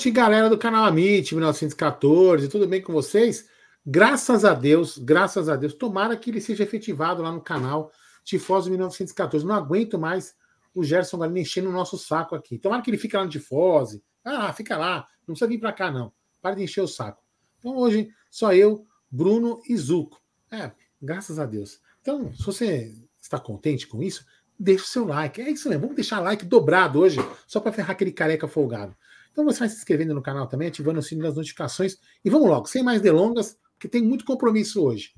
Noite, galera do canal Amit 1914. Tudo bem com vocês? Graças a Deus, graças a Deus. Tomara que ele seja efetivado lá no canal Tifose 1914. Não aguento mais o Gerson Galino enchendo o nosso saco aqui. Tomara que ele fique lá no Tifose. Ah, fica lá. Não precisa vir para cá, não. Para de encher o saco. Então hoje, só eu, Bruno e Zuco. É, graças a Deus. Então, se você está contente com isso, deixa o seu like. É isso mesmo. Vamos deixar like dobrado hoje, só para ferrar aquele careca folgado. Então você vai se inscrevendo no canal também, ativando o sininho das notificações. E vamos logo, sem mais delongas, porque tem muito compromisso hoje.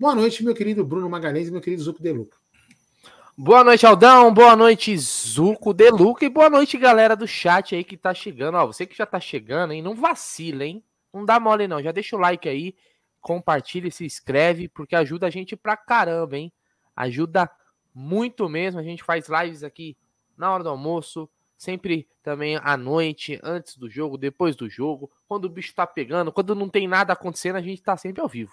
Boa noite, meu querido Bruno Magalhães e meu querido Zuco Deluca. Boa noite, Aldão. Boa noite, Zuco Deluca. E boa noite, galera do chat aí que tá chegando. Ó, você que já tá chegando, hein? Não vacila, hein? Não dá mole, não. Já deixa o like aí, compartilha, se inscreve, porque ajuda a gente pra caramba, hein? Ajuda muito mesmo. A gente faz lives aqui na hora do almoço, sempre também à noite, antes do jogo, depois do jogo, quando o bicho tá pegando, quando não tem nada acontecendo, a gente tá sempre ao vivo.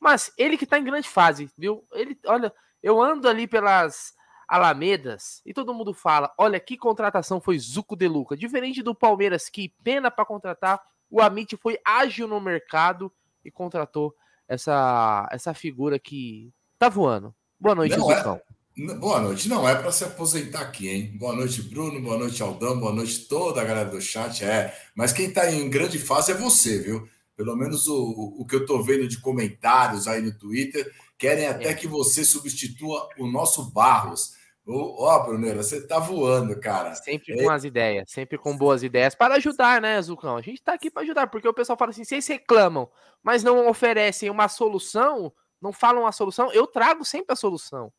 Mas ele que tá em grande fase, viu? Ele, olha, eu ando ali pelas Alamedas e todo mundo fala: olha que contratação foi Zuco de Luca. Diferente do Palmeiras, que pena para contratar, o Amit foi ágil no mercado e contratou essa, essa figura que tá voando. Boa noite, é Zucão. É... Boa noite. Não é para se aposentar aqui, hein? Boa noite, Bruno. Boa noite, Aldão. Boa noite, toda a galera do chat. É, mas quem está em grande fase é você, viu? Pelo menos o, o que eu estou vendo de comentários aí no Twitter, querem até é. que você substitua o nosso Barros. Ó, oh, Bruneira, você tá voando, cara. Sempre com é. as ideias, sempre com boas ideias para ajudar, né, Zucão? A gente tá aqui para ajudar, porque o pessoal fala assim: vocês reclamam, mas não oferecem uma solução, não falam a solução, eu trago sempre a solução.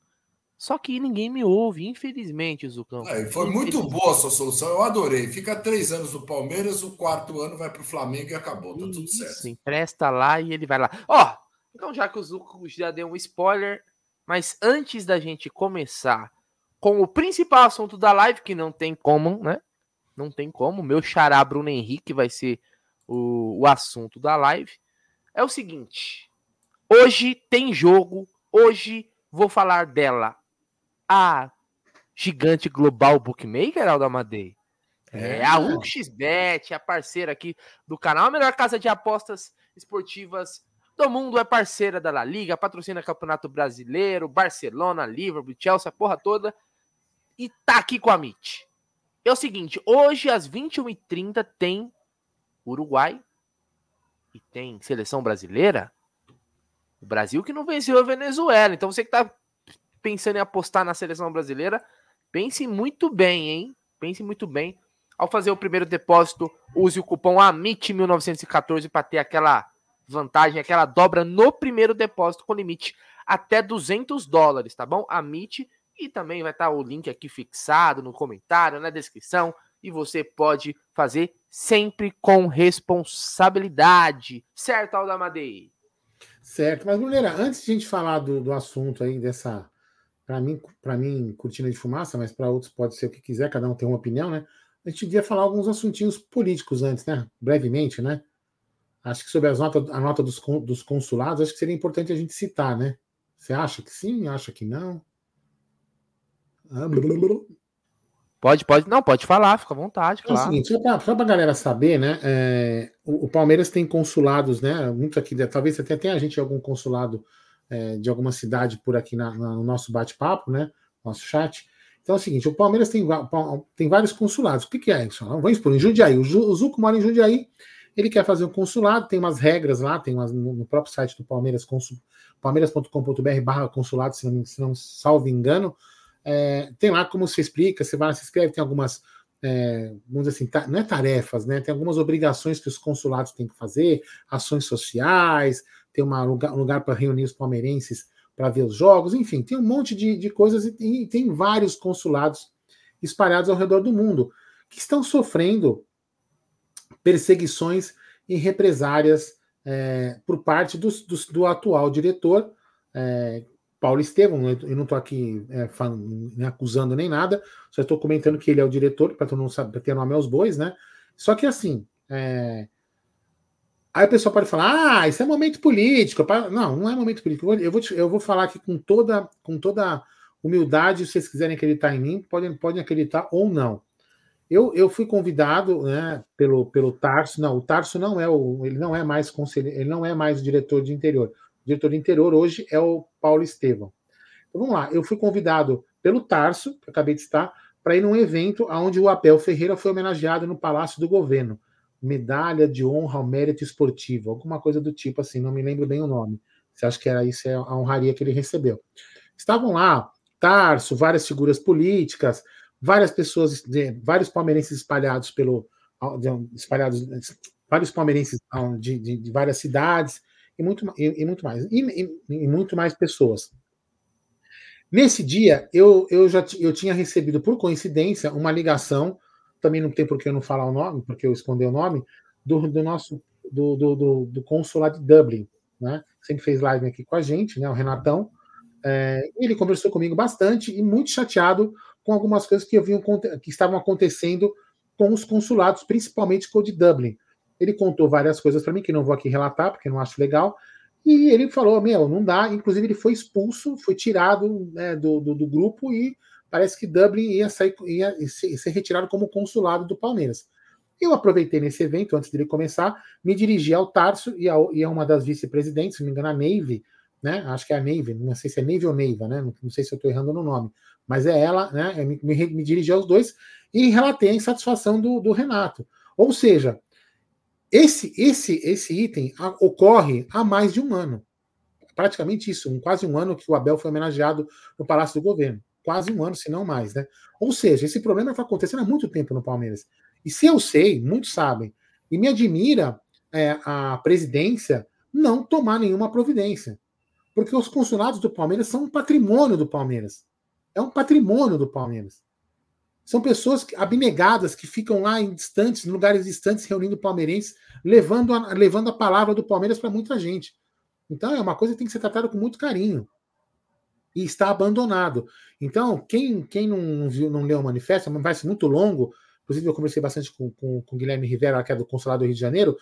Só que ninguém me ouve, infelizmente, Zucão. É, foi muito boa a sua solução, eu adorei. Fica três anos no Palmeiras, o quarto ano vai para o Flamengo e acabou, tá tudo certo. Isso, empresta lá e ele vai lá. Ó, então já que o Zuco já deu um spoiler, mas antes da gente começar com o principal assunto da live, que não tem como, né? Não tem como. Meu xará Bruno Henrique vai ser o, o assunto da live. É o seguinte: hoje tem jogo, hoje vou falar dela a gigante global bookmaker, Aldo Amadei. É, a 1xBet, a parceira aqui do canal, a melhor casa de apostas esportivas do mundo, é parceira da La Liga, patrocina Campeonato Brasileiro, Barcelona, Liverpool, Chelsea, a porra toda. E tá aqui com a MIT. É o seguinte, hoje às 21h30 tem Uruguai e tem seleção brasileira. O Brasil que não venceu a Venezuela. Então você que tá pensando em apostar na seleção brasileira, pense muito bem, hein? Pense muito bem. Ao fazer o primeiro depósito, use o cupom AMIT1914 para ter aquela vantagem, aquela dobra no primeiro depósito com limite até 200 dólares, tá bom? AMIT e também vai estar o link aqui fixado no comentário, na descrição, e você pode fazer sempre com responsabilidade, certo, Aldamadei? Certo, mas Bruneira, antes de a gente falar do, do assunto aí dessa para mim, para mim, cortina de fumaça, mas para outros pode ser o que quiser, cada um tem uma opinião, né? A gente devia falar alguns assuntinhos políticos antes, né? Brevemente, né? Acho que sobre as notas, a nota dos, dos consulados, acho que seria importante a gente citar, né? Você acha que sim? Acha que não? Ah. Pode, pode, não, pode falar, fica à vontade, claro. É o seguinte, só para a galera saber, né? É, o, o, Palmeiras tem consulados, né? Muito aqui, talvez até tenha a gente algum consulado é, de alguma cidade por aqui na, na, no nosso bate-papo, né? Nosso chat. Então é o seguinte: o Palmeiras tem, tem vários consulados. O que, que é isso? Vamos expor em Jundiaí. O, o Zuco mora em Jundiaí, ele quer fazer um consulado, tem umas regras lá, tem umas no, no próprio site do Palmeiras, palmeiras.com.br barra consulado, se não, se não salvo engano. É, tem lá como se explica, você vai se inscreve, tem algumas, é, vamos dizer assim, não é tarefas, né? Tem algumas obrigações que os consulados têm que fazer, ações sociais, tem uma lugar, um lugar para reunir os palmeirenses para ver os jogos, enfim, tem um monte de, de coisas e tem, tem vários consulados espalhados ao redor do mundo que estão sofrendo perseguições e represárias é, por parte do atual diretor, é, Paulo Estevam. Eu não estou aqui é, falando, acusando nem nada, só estou comentando que ele é o diretor, para ter nome aos bois, né? Só que assim, é, Aí o pessoal pode falar, ah, isso é momento político. Não, não é momento político. Eu vou, eu vou falar aqui com toda, com toda humildade, se vocês quiserem acreditar em mim, podem, podem acreditar ou não. Eu, eu fui convidado, né, pelo, pelo Tarso. Não, o Tarso não é o, ele não é mais conselheiro, ele não é mais o diretor de interior. O diretor de interior hoje é o Paulo Estevão. Então vamos lá, eu fui convidado pelo Tarso, que acabei de estar, para ir num evento onde o Abel Ferreira foi homenageado no Palácio do Governo. Medalha de honra ao mérito esportivo, alguma coisa do tipo assim, não me lembro bem o nome. Você acha que era isso é a honraria que ele recebeu? Estavam lá Tarso, várias figuras políticas, várias pessoas, vários palmeirenses espalhados pelo espalhados, vários palmeirenses de, de, de várias cidades e muito, e, e muito mais e, e, e, muito mais pessoas. Nesse dia eu, eu já eu tinha recebido por coincidência uma ligação, também não tem por que eu não falar o nome, porque eu escondi o nome do, do nosso do, do, do, do consulado de Dublin, né? Sempre fez live aqui com a gente, né? O Renatão. É, ele conversou comigo bastante e muito chateado com algumas coisas que, haviam, que estavam acontecendo com os consulados, principalmente com o de Dublin. Ele contou várias coisas para mim que não vou aqui relatar, porque não acho legal. E ele falou: Meu, não dá. Inclusive, ele foi expulso, foi tirado né, do, do, do, grupo e parece que Dublin ia, sair, ia ser retirado como consulado do Palmeiras. Eu aproveitei nesse evento, antes dele começar, me dirigi ao Tarso e a, e a uma das vice-presidentes, se não me engano, a Neve, né? Acho que é a Neve, não sei se é Neve ou Neiva, né? Não, não sei se eu estou errando no nome, mas é ela, né? Eu me, me, me dirigi aos dois e relatei a insatisfação do, do Renato. Ou seja, esse, esse, esse item ocorre há mais de um ano. Praticamente isso, um, quase um ano que o Abel foi homenageado no Palácio do Governo. Quase um ano, se não mais, né? Ou seja, esse problema está acontecendo há muito tempo no Palmeiras. E se eu sei, muitos sabem, e me admira é, a presidência não tomar nenhuma providência. Porque os consulados do Palmeiras são um patrimônio do Palmeiras. É um patrimônio do Palmeiras. São pessoas abnegadas que ficam lá em distantes, em lugares distantes, reunindo palmeirenses, levando a, levando a palavra do Palmeiras para muita gente. Então é uma coisa que tem que ser tratada com muito carinho. E está abandonado. Então, quem, quem não viu, não leu o manifesto, ser muito longo, Inclusive, eu conversei bastante com, com, com o Guilherme Rivera, que é do Consulado do Rio de Janeiro,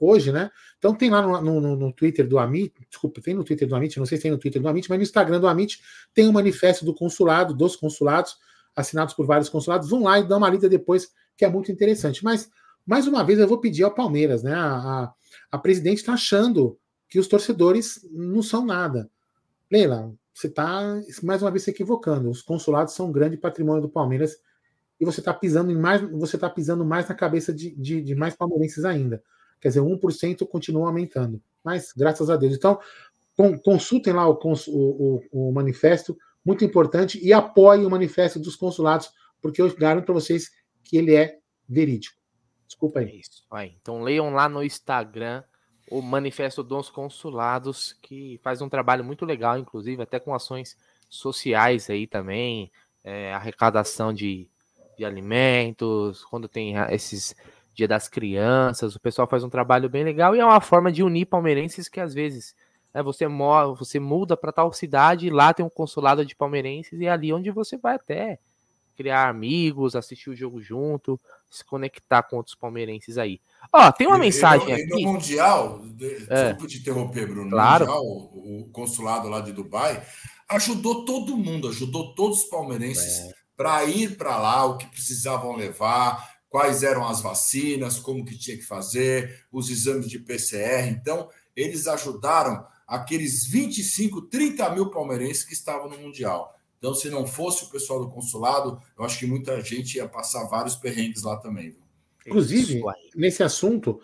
hoje, né? Então tem lá no, no, no, Twitter do Amit, desculpa, tem no Twitter do Amit, não sei se tem no Twitter do Amit, mas no Instagram do Amit tem um manifesto do consulado, dos consulados, assinados por vários consulados. Vão lá e dão uma lida depois, que é muito interessante. Mas, mais uma vez, eu vou pedir ao Palmeiras, né? A, a, a presidente está achando que os torcedores não são nada. Leila, você está mais uma vez se equivocando. Os consulados são um grande patrimônio do Palmeiras e você está pisando mais, você está pisando mais na cabeça de, de, de, mais palmeirenses ainda. Quer dizer, 1% continua aumentando. Mas, graças a Deus. Então, consultem lá o, o, o, manifesto, muito importante, e apoiem o manifesto dos consulados, porque eu garanto para vocês que ele é verídico. Desculpa aí. É isso. Aí, então leiam lá no Instagram o manifesto dos consulados, que faz um trabalho muito legal, inclusive, até com ações sociais aí também, é, arrecadação de de alimentos, quando tem esses Dia das Crianças, o pessoal faz um trabalho bem legal e é uma forma de unir palmeirenses que às vezes né, você, mora, você muda para tal cidade lá tem um consulado de palmeirenses e é ali onde você vai até criar amigos, assistir o jogo junto, se conectar com outros palmeirenses aí. Ó, tem uma e, mensagem e no, aqui. no Mundial, é. desculpa te interromper, Bruno, claro. Mundial, o, o, consulado lá de Dubai ajudou todo mundo, ajudou todos os palmeirenses. É para ir para lá, o que precisavam levar, quais eram as vacinas, como que tinha que fazer, os exames de PCR. Então, eles ajudaram aqueles 25, 30 mil palmeirenses que estavam no Mundial. Então, se não fosse o pessoal do consulado, eu acho que muita gente ia passar vários perrengues lá também. Viu? Inclusive, nesse assunto,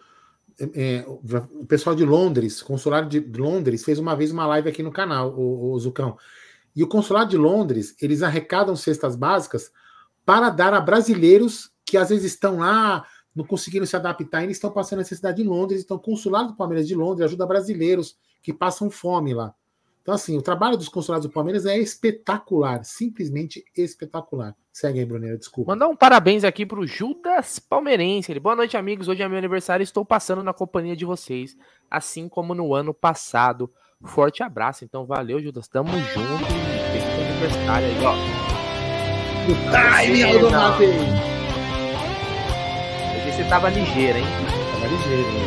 é, o pessoal de Londres, consulado de Londres, fez uma vez uma live aqui no canal, o, o Zucão. E o consulado de Londres, eles arrecadam cestas básicas para dar a brasileiros que às vezes estão lá, não conseguiram se adaptar, e eles estão passando necessidade em Londres, então o consulado do Palmeiras de Londres ajuda brasileiros que passam fome lá. Então, assim, o trabalho dos consulados do Palmeiras é espetacular, simplesmente espetacular. Segue aí, Bruneiro, desculpa. Mandar um parabéns aqui para o Judas Palmeirense. Ele, Boa noite, amigos. Hoje é meu aniversário e estou passando na companhia de vocês, assim como no ano passado. Forte abraço, então valeu, Judas. Tamo junto. Feliz aniversário aí, ó. Time, Aldo Matei. Hoje você tava ligeiro, hein? Tava ligeiro, hein?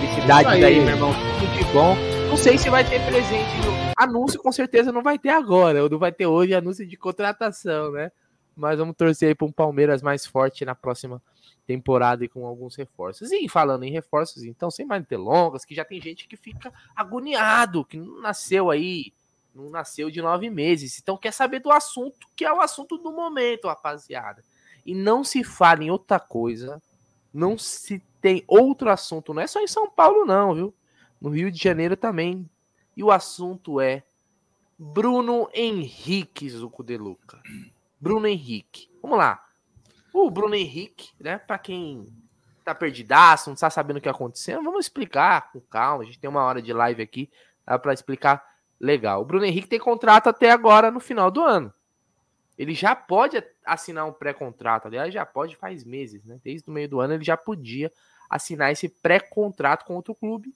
Felicidade aí. daí, meu irmão. Tudo de bom. Não sei se vai ter presente. Anúncio com certeza não vai ter agora. Ou não vai ter hoje anúncio de contratação, né? Mas vamos torcer aí para um Palmeiras mais forte na próxima temporada e com alguns reforços. E falando em reforços, então, sem mais delongas, que já tem gente que fica agoniado, que não nasceu aí, não nasceu de nove meses. Então quer saber do assunto, que é o assunto do momento, rapaziada. E não se fala em outra coisa, não se tem outro assunto, não é só em São Paulo, não, viu? No Rio de Janeiro também. E o assunto é Bruno Henrique Zuco de Luca. Bruno Henrique. Vamos lá. O Bruno Henrique, né? Para quem tá perdidaço, não está sabendo o que aconteceu, vamos explicar com calma. A gente tem uma hora de live aqui para explicar legal. O Bruno Henrique tem contrato até agora no final do ano. Ele já pode assinar um pré-contrato, aliás, já pode faz meses, né? Desde o meio do ano ele já podia assinar esse pré-contrato com outro clube.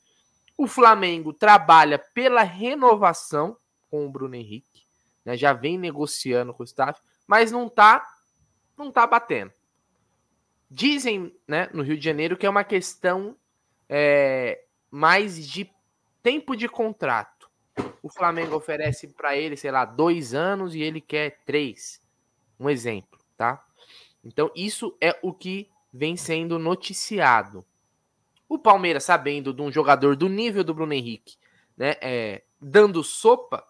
O Flamengo trabalha pela renovação com o Bruno Henrique, né? Já vem negociando com o staff, mas não tá não tá batendo. Dizem, né, no Rio de Janeiro que é uma questão é, mais de tempo de contrato. O Flamengo oferece para ele, sei lá, dois anos e ele quer três. Um exemplo, tá? Então, isso é o que vem sendo noticiado. O Palmeiras, sabendo de um jogador do nível do Bruno Henrique, né, é, dando sopa,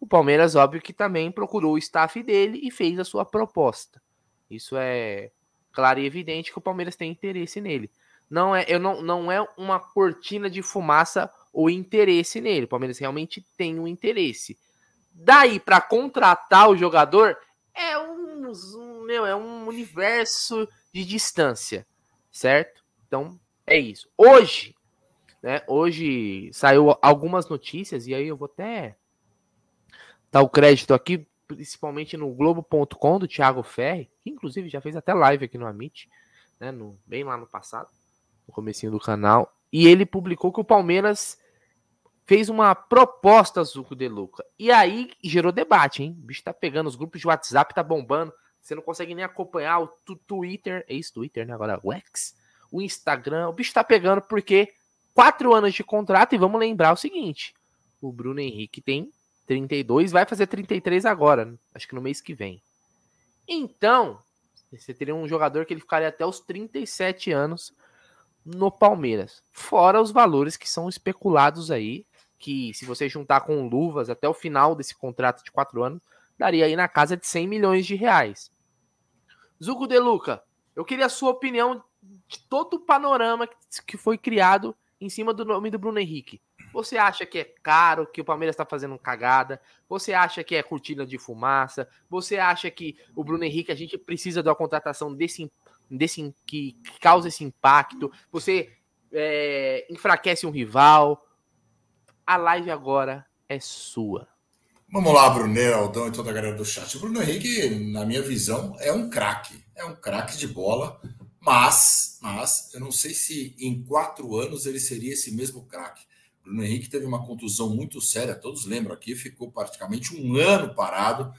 o Palmeiras, óbvio que também procurou o staff dele e fez a sua proposta. Isso é claro e evidente que o Palmeiras tem interesse nele. Não é, eu não, não é uma cortina de fumaça o interesse nele. O Palmeiras realmente tem um interesse. Daí para contratar o jogador é um, um, meu, é um universo de distância, certo? Então é isso. Hoje, né? Hoje saiu algumas notícias e aí eu vou até dar o crédito aqui principalmente no Globo.com do Thiago Ferri, que inclusive já fez até live aqui no Amit, né, no, bem lá no passado, no comecinho do canal, e ele publicou que o Palmeiras fez uma proposta Zuco de Luca. E aí gerou debate, hein? O bicho tá pegando os grupos de WhatsApp, tá bombando. Você não consegue nem acompanhar o Twitter, é isso, Twitter, né? Agora o X, o Instagram. O bicho tá pegando porque quatro anos de contrato e vamos lembrar o seguinte: o Bruno Henrique tem 32, vai fazer 33 agora, acho que no mês que vem. Então, você teria um jogador que ele ficaria até os 37 anos no Palmeiras. Fora os valores que são especulados aí, que se você juntar com luvas até o final desse contrato de 4 anos, daria aí na casa de 100 milhões de reais. Zuco De Luca, eu queria a sua opinião de todo o panorama que foi criado em cima do nome do Bruno Henrique. Você acha que é caro, que o Palmeiras está fazendo cagada? Você acha que é cortina de fumaça? Você acha que o Bruno Henrique, a gente precisa uma contratação desse, desse que, que causa esse impacto? Você é, enfraquece um rival? A live agora é sua. Vamos lá, Brunel, Aldão e toda a galera do chat. O Bruno Henrique, na minha visão, é um craque. É um craque de bola, mas, mas eu não sei se em quatro anos ele seria esse mesmo craque. Bruno Henrique teve uma contusão muito séria, todos lembram aqui, ficou praticamente um ano parado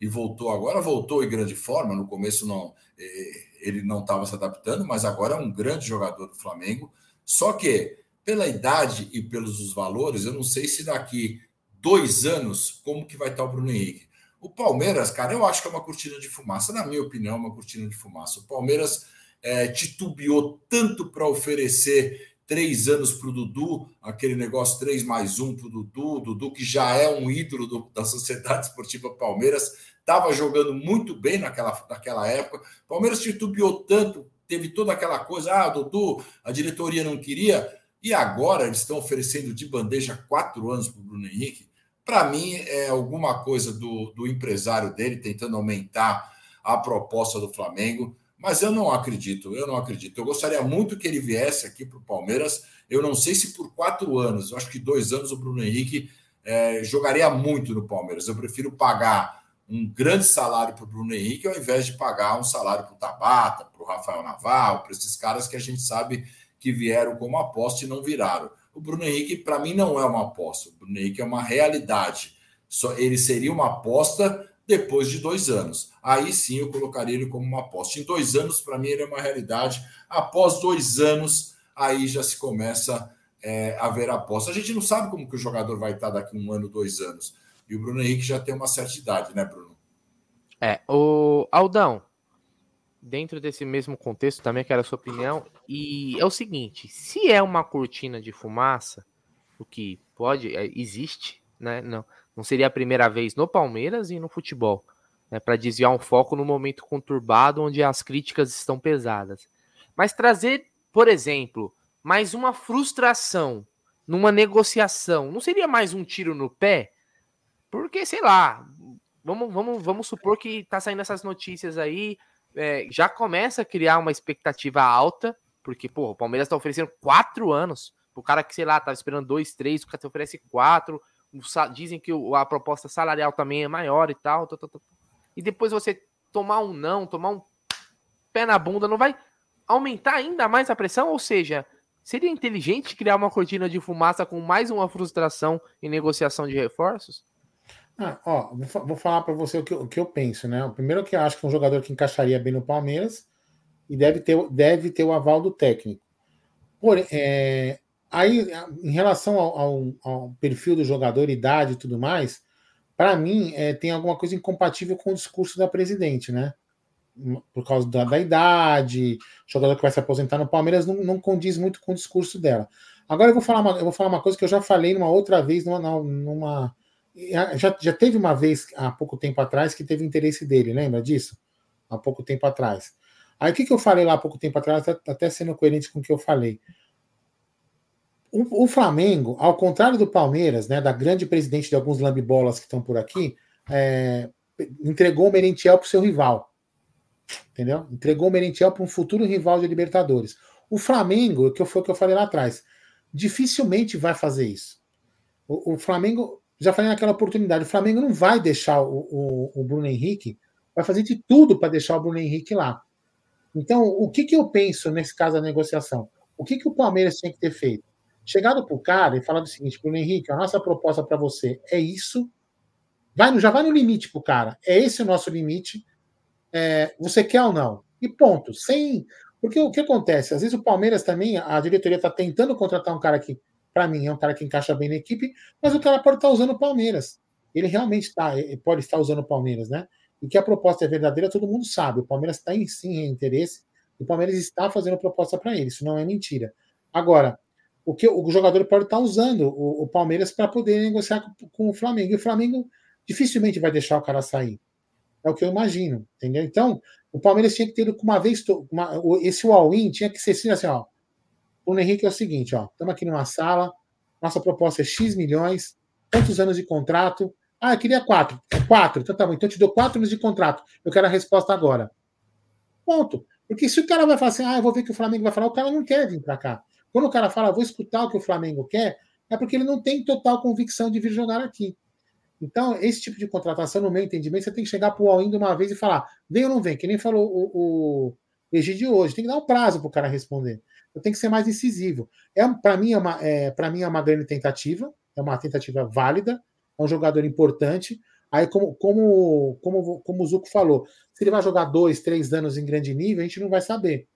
e voltou agora, voltou em grande forma. No começo não, é, ele não estava se adaptando, mas agora é um grande jogador do Flamengo. Só que pela idade e pelos valores, eu não sei se daqui dois anos como que vai estar o Bruno Henrique. O Palmeiras, cara, eu acho que é uma cortina de fumaça, na minha opinião, é uma cortina de fumaça. O Palmeiras é, titubeou tanto para oferecer três anos para o Dudu, aquele negócio três mais um para o Dudu, Dudu que já é um ídolo do, da Sociedade Esportiva Palmeiras, estava jogando muito bem naquela, naquela época. Palmeiras titubeou tanto, teve toda aquela coisa, ah, Dudu, a diretoria não queria, e agora eles estão oferecendo de bandeja quatro anos para o Bruno Henrique. Para mim, é alguma coisa do, do empresário dele tentando aumentar a proposta do Flamengo. Mas eu não acredito, eu não acredito. Eu gostaria muito que ele viesse aqui para o Palmeiras. Eu não sei se por quatro anos, eu acho que dois anos o Bruno Henrique é, jogaria muito no Palmeiras. Eu prefiro pagar um grande salário para o Bruno Henrique ao invés de pagar um salário para o Tabata, para o Rafael Naval, para esses caras que a gente sabe que vieram como aposta e não viraram. O Bruno Henrique, para mim, não é uma aposta. O Bruno Henrique é uma realidade. Só ele seria uma aposta depois de dois anos. Aí sim eu colocaria ele como uma aposta. Em dois anos, para mim, ele é uma realidade. Após dois anos, aí já se começa é, a ver a aposta. A gente não sabe como que o jogador vai estar daqui um ano, dois anos. E o Bruno Henrique já tem uma certa idade, né, Bruno? É, o Aldão, dentro desse mesmo contexto, também quero a sua opinião. E é o seguinte: se é uma cortina de fumaça, o que pode, é, existe, né? Não, não seria a primeira vez no Palmeiras e no futebol, né? Para desviar um foco no momento conturbado onde as críticas estão pesadas. Mas trazer, por exemplo, mais uma frustração numa negociação, não seria mais um tiro no pé? Porque, sei lá, vamos, vamos, vamos supor que tá saindo essas notícias aí, é, já começa a criar uma expectativa alta, porque, pô, o Palmeiras tá oferecendo quatro anos o cara que, sei lá, tava esperando dois, três, o cara te oferece quatro, dizem que a proposta salarial também é maior e tal, tal, tal, tal. e depois você tomar um não, tomar um pé na bunda, não vai aumentar ainda mais a pressão? Ou seja, seria inteligente criar uma cortina de fumaça com mais uma frustração em negociação de reforços? Ah, ó, vou falar para você o que, o que, eu penso, né? O primeiro que eu acho que é um jogador que encaixaria bem no Palmeiras e deve ter, deve ter o aval do técnico. Porém, é, aí, em relação ao, ao, ao, perfil do jogador, idade e tudo mais, para mim é, tem alguma coisa incompatível com o discurso da presidente, né? Por causa da, da idade, jogador que vai se aposentar no Palmeiras não, não, condiz muito com o discurso dela. Agora eu vou falar uma, eu vou falar uma coisa que eu já falei numa outra vez, numa, numa já, já teve uma vez, há pouco tempo atrás, que teve interesse dele, lembra disso? Há pouco tempo atrás. Aí o que, que eu falei lá há pouco tempo atrás, até sendo coerente com o que eu falei. O, o, Flamengo, ao contrário do Palmeiras, né, da grande presidente de alguns lambibolas que estão por aqui, é, entregou o Merentiel para o seu rival. Entendeu? Entregou o Merentiel para um futuro rival de Libertadores. O Flamengo, que foi o que eu falei lá atrás, dificilmente vai fazer isso. O, o Flamengo já falei naquela oportunidade, o Flamengo não vai deixar o, o, o Bruno Henrique, vai fazer de tudo para deixar o Bruno Henrique lá. Então, o que, que eu penso nesse caso da negociação? O que, que o Palmeiras tinha que ter feito? Chegado para o cara e falado o seguinte, Bruno Henrique, a nossa proposta para você é isso, vai no, já vai no limite para o cara, é esse o nosso limite, é, você quer ou não? E ponto, sem... Porque o que acontece? Às vezes o Palmeiras também, a diretoria está tentando contratar um cara que para mim, é um cara que encaixa bem na equipe, mas o cara pode estar tá usando o Palmeiras. Ele realmente está, pode estar usando o Palmeiras, né? E que a proposta é verdadeira, todo mundo sabe. O Palmeiras está em sim interesse, o Palmeiras está fazendo proposta para ele, isso não é mentira. Agora, o que o jogador pode estar usando o, o Palmeiras para poder negociar com, com, o Flamengo. E o Flamengo dificilmente vai deixar o cara sair. É o que eu imagino, entendeu? Então, o Palmeiras tinha que ter uma vez uma, esse all-in tinha que ser assim, ó. O Henrique é o seguinte, ó, estamos aqui numa sala, nossa proposta é X milhões, quantos anos de contrato? Ah, eu queria quatro. É quatro, então tá bom. Então eu te dou quatro anos de contrato. Eu quero a resposta agora. Ponto. Porque se o cara vai falar assim, ah, eu vou ver que o Flamengo vai falar, o cara não quer vir para cá. Quando o cara fala, vou escutar o que o Flamengo quer, é porque ele não tem total convicção de vir jogar aqui. Então, esse tipo de contratação, no meu entendimento, você tem que chegar para o de uma vez e falar, vem ou não vem, que nem falou o, o Egídio hoje. Tem que dar um prazo para o cara responder eu tenho que ser mais incisivo. É, para mim, é uma, é, mim é uma grande tentativa, é uma tentativa válida, é um jogador importante. Aí, como, como, como, como o Zuco falou, se ele vai jogar dois, três anos em grande nível, a gente não vai saber.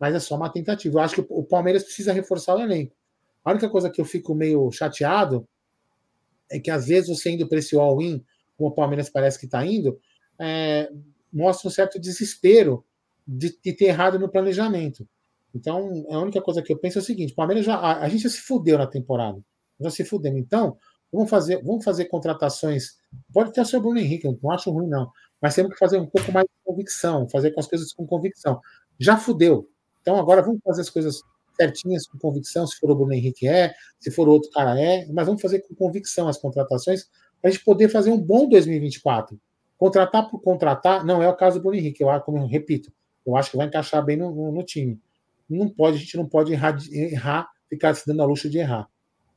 Mas é só uma tentativa. Eu acho que o Palmeiras precisa reforçar o elenco. A única coisa que eu fico meio chateado é que às vezes você indo para esse all-in, como o Palmeiras parece que está indo, é, mostra um certo desespero de, de ter errado no planejamento. Então, a única coisa que eu penso é o seguinte: Palmeiras já. A, a gente já se fudeu na temporada. Já se fudeu. Então, vamos fazer, vamos fazer contratações. Pode ter o seu Bruno Henrique, eu não acho ruim, não. Mas temos que fazer um pouco mais de convicção, fazer com as coisas com convicção. Já fudeu. Então, agora vamos fazer as coisas certinhas com convicção, se for o Bruno Henrique é, se for outro cara é, mas vamos fazer com convicção as contratações para a gente poder fazer um bom 2024. Contratar por contratar não é o caso do Bruno Henrique, eu, como eu repito, eu acho que vai encaixar bem no, no, no time não pode, a gente não pode errar, errar, ficar se dando a luxo de errar.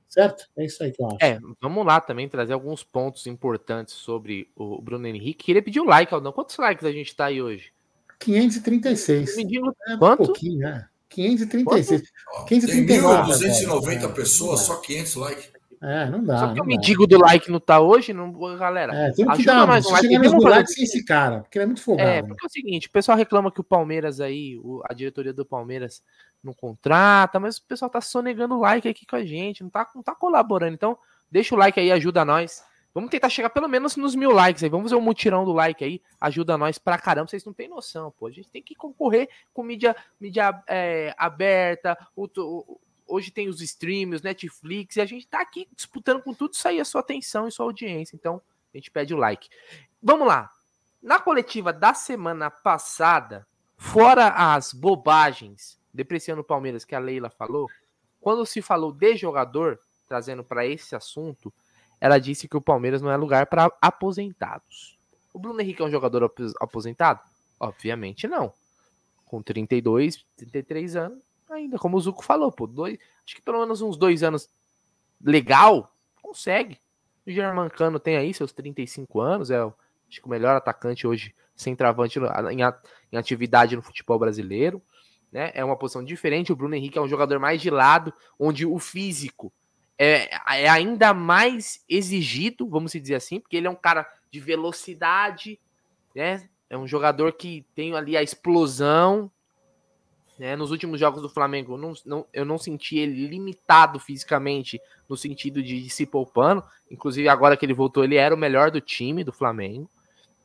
Certo? É isso aí que eu acho. É, vamos lá também trazer alguns pontos importantes sobre o Bruno Henrique. Queria pedir o like, Aldão. Quantos likes a gente tá aí hoje? 536. Me diga é, quanto? Um pouquinho, né? 536. Quanto? 539. Tem 1.290 pessoas, só 500 likes. É, não dá. Só que o mendigo do like não tá hoje, não, galera. É, tem que dar mais um like. Chega nos likes sem esse cara, porque ele é muito folgado. É, porque é o seguinte, o pessoal reclama que o Palmeiras aí, a diretoria do Palmeiras não contrata, mas o pessoal tá sonegando like aqui com a gente, não tá, não tá colaborando. Então, deixa o like aí, ajuda nós. Vamos tentar chegar pelo menos nos mil likes aí. Vamos fazer um mutirão do like aí. Ajuda nós pra caramba. Vocês não têm noção, pô. A gente tem que concorrer com mídia, mídia é, aberta. O, o, hoje tem os streams, Netflix. E a gente tá aqui disputando com tudo isso aí, a sua atenção e sua audiência. Então, a gente pede o like. Vamos lá. Na coletiva da semana passada, fora as bobagens depreciando o Palmeiras que a Leila falou, quando se falou de jogador, trazendo para esse assunto, ela disse que o Palmeiras não é lugar para aposentados. O Bruno Henrique é um jogador aposentado? Obviamente não. Com 32, 33 anos, ainda, como o Zuco falou, pô, dois, acho que pelo menos uns dois anos legal, consegue. O Germancano tem aí seus 35 anos, é o, acho que o melhor atacante hoje, centroavante em, atividade no futebol brasileiro. Né? É uma posição diferente. O Bruno Henrique é um jogador mais de lado, onde o físico é, é ainda mais exigido, vamos dizer assim, porque ele é um cara de velocidade, né? É um jogador que tem ali a explosão. Né? Nos últimos jogos do Flamengo, eu não, não, eu não senti ele limitado fisicamente no sentido de, se poupando. Inclusive, agora que ele voltou, ele era o melhor do time do Flamengo.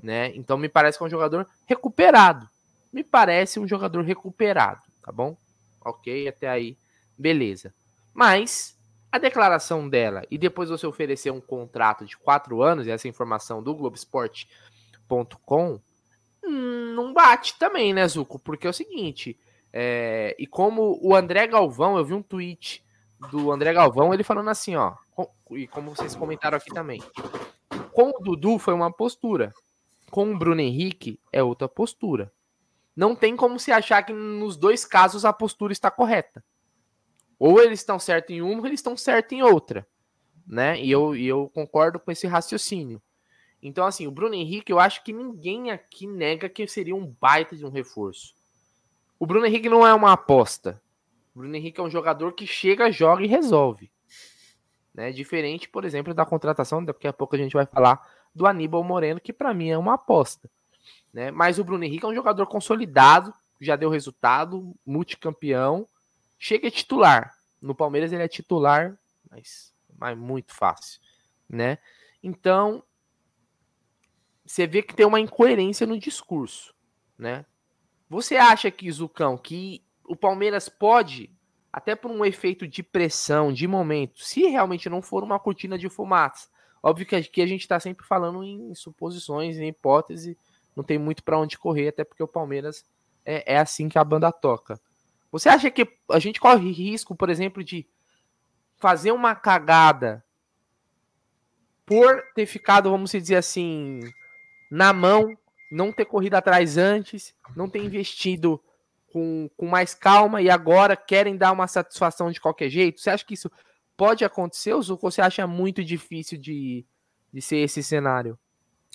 Né? Então, me parece que é um jogador recuperado. Me parece um jogador recuperado, tá bom? Ok, até aí, beleza. Mas a declaração dela e depois você oferecer um contrato de quatro anos, e essa informação do Globoesporte.com, hum, não bate também, né, Zuco? Porque é o seguinte, é, e como o André Galvão, eu vi um tweet do André Galvão, ele falando assim, ó, e como vocês comentaram aqui também, com o Dudu foi uma postura, com o Bruno Henrique é outra postura. Não tem como se achar que nos dois casos a postura está correta. Ou eles estão certos em uma, ou eles estão certos em outra. Né? E eu, e eu concordo com esse raciocínio. Então, assim, o Bruno Henrique, eu acho que ninguém aqui nega que seria um baita de um reforço. O Bruno Henrique não é uma aposta. O Bruno Henrique é um jogador que chega, joga e resolve. Né? Diferente, por exemplo, da contratação, daqui a pouco a gente vai falar do Aníbal Moreno, que para mim é uma aposta. Né? Mas o Bruno Henrique é um jogador consolidado, já deu resultado, multicampeão, chega titular. No Palmeiras ele é titular, mas, mas muito fácil, né? Então, você vê que tem uma incoerência no discurso, né? Você acha que, Zucão, que o Palmeiras pode, até por um efeito de pressão, de momento, se realmente não for uma cortina de fumaça, óbvio que aqui a gente está sempre falando em suposições, em hipótese, não tem muito para onde correr, até porque o Palmeiras é, é assim que a banda toca. Você acha que a gente corre risco, por exemplo, de fazer uma cagada por ter ficado, vamos dizer assim, na mão, não ter corrido atrás antes, não ter investido com, com mais calma e agora querem dar uma satisfação de qualquer jeito? Você acha que isso pode acontecer ou você acha muito difícil de, de ser esse cenário?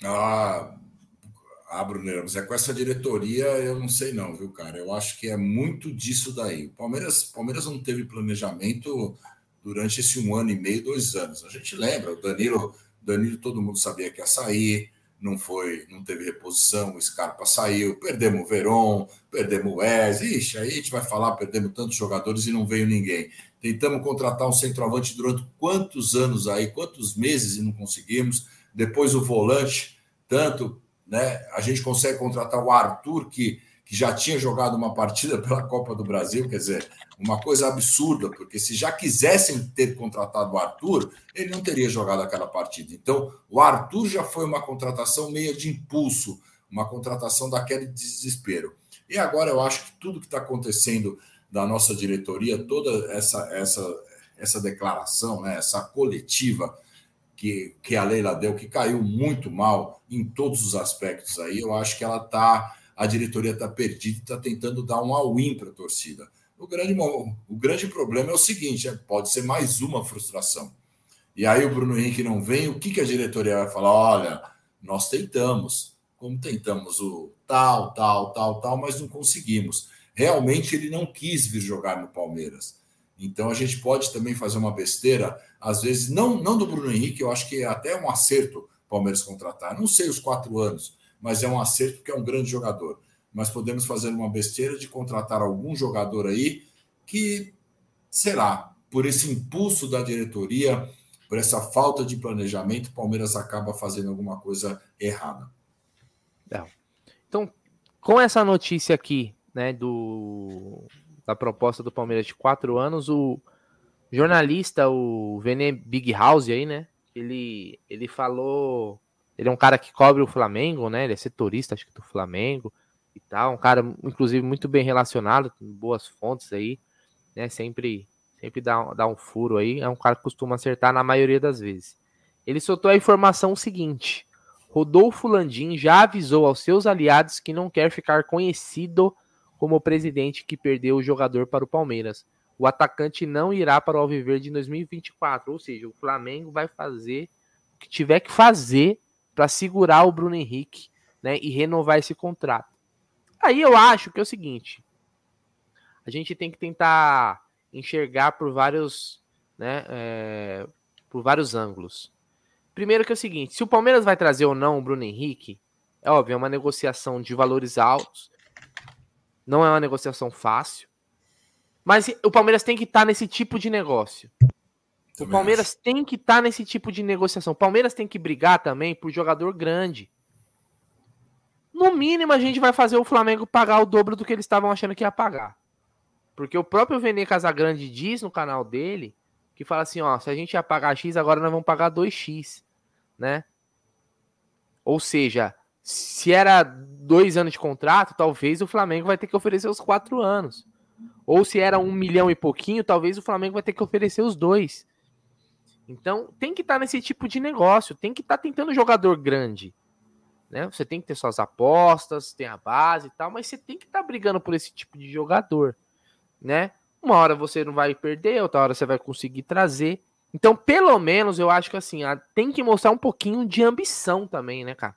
Ah, ah, Bruno, mas é com essa diretoria, eu não sei não, viu, cara? Eu acho que é muito disso daí. O Palmeiras, Palmeiras não teve planejamento durante esse um ano e meio, dois anos. A gente lembra, o Danilo, Danilo todo mundo sabia que ia sair, não foi, não teve reposição, o Scarpa saiu, perdemos o Veron, perdemos o Wes, ixi, aí a gente vai falar, perdemos tantos jogadores e não veio ninguém. Tentamos contratar um centroavante durante quantos anos aí, quantos meses e não conseguimos. Depois o volante, tanto né? A gente consegue contratar o Arthur, que, que já tinha jogado uma partida pela Copa do Brasil, quer dizer, uma coisa absurda, porque se já quisessem ter contratado o Arthur, ele não teria jogado aquela partida. Então, o Arthur já foi uma contratação meio de impulso, uma contratação daquele desespero. E agora eu acho que tudo que está acontecendo da nossa diretoria, toda essa, essa, essa declaração, né, essa coletiva, que, que a Leila deu, que caiu muito mal em todos os aspectos aí, eu acho que ela tá, a diretoria está perdida e está tentando dar um all-in para a torcida. O grande, o grande problema é o seguinte: é, pode ser mais uma frustração. E aí o Bruno Henrique não vem, o que, que a diretoria vai falar? Olha, nós tentamos, como tentamos o tal, tal, tal, tal, mas não conseguimos. Realmente ele não quis vir jogar no Palmeiras. Então a gente pode também fazer uma besteira, às vezes, não, não do Bruno Henrique, eu acho que é até um acerto o Palmeiras contratar. Não sei os quatro anos, mas é um acerto porque é um grande jogador. Mas podemos fazer uma besteira de contratar algum jogador aí que, sei lá, por esse impulso da diretoria, por essa falta de planejamento, o Palmeiras acaba fazendo alguma coisa errada. Então, com essa notícia aqui, né, do, da proposta do Palmeiras de quatro anos, o jornalista, o Vene Big House aí, né, ele, ele falou, ele é um cara que cobre o Flamengo, né, ele é setorista, acho que do Flamengo e tal, um cara, inclusive, muito bem relacionado, boas fontes aí, né, sempre, sempre dá, dá um furo aí, é um cara que costuma acertar na maioria das vezes. Ele soltou a informação seguinte, Rodolfo Landim já avisou aos seus aliados que não quer ficar conhecido como o presidente que perdeu o jogador para o Palmeiras. O atacante não irá para o Alviverde em 2024, ou seja, o Flamengo vai fazer o que tiver que fazer para segurar o Bruno Henrique né, e renovar esse contrato. Aí eu acho que é o seguinte: a gente tem que tentar enxergar por vários, né, é, por vários ângulos. Primeiro que é o seguinte, se o Palmeiras vai trazer ou não o Bruno Henrique, é óbvio, é uma negociação de valores altos. Não é uma negociação fácil. Mas o Palmeiras tem que estar tá nesse tipo de negócio. O Palmeiras tem que estar tá nesse tipo de negociação. O Palmeiras tem que brigar também por jogador grande. No mínimo, a gente vai fazer o Flamengo pagar o dobro do que eles estavam achando que ia pagar. Porque o próprio Vene Casagrande diz no canal dele que fala assim, ó, se a gente ia pagar X, agora nós vamos pagar 2X, né? Ou seja, se era dois anos de contrato, talvez o Flamengo vai ter que oferecer os quatro anos. Ou se era um milhão e pouquinho, talvez o Flamengo vai ter que oferecer os dois. Então tem que estar tá nesse tipo de negócio, tem que estar tá tentando jogador grande. Né? Você tem que ter suas apostas, tem a base e tal, mas você tem que estar tá brigando por esse tipo de jogador. Né? Uma hora você não vai perder, outra hora você vai conseguir trazer. Então, pelo menos, eu acho que assim, tem que mostrar um pouquinho de ambição também, né, cara?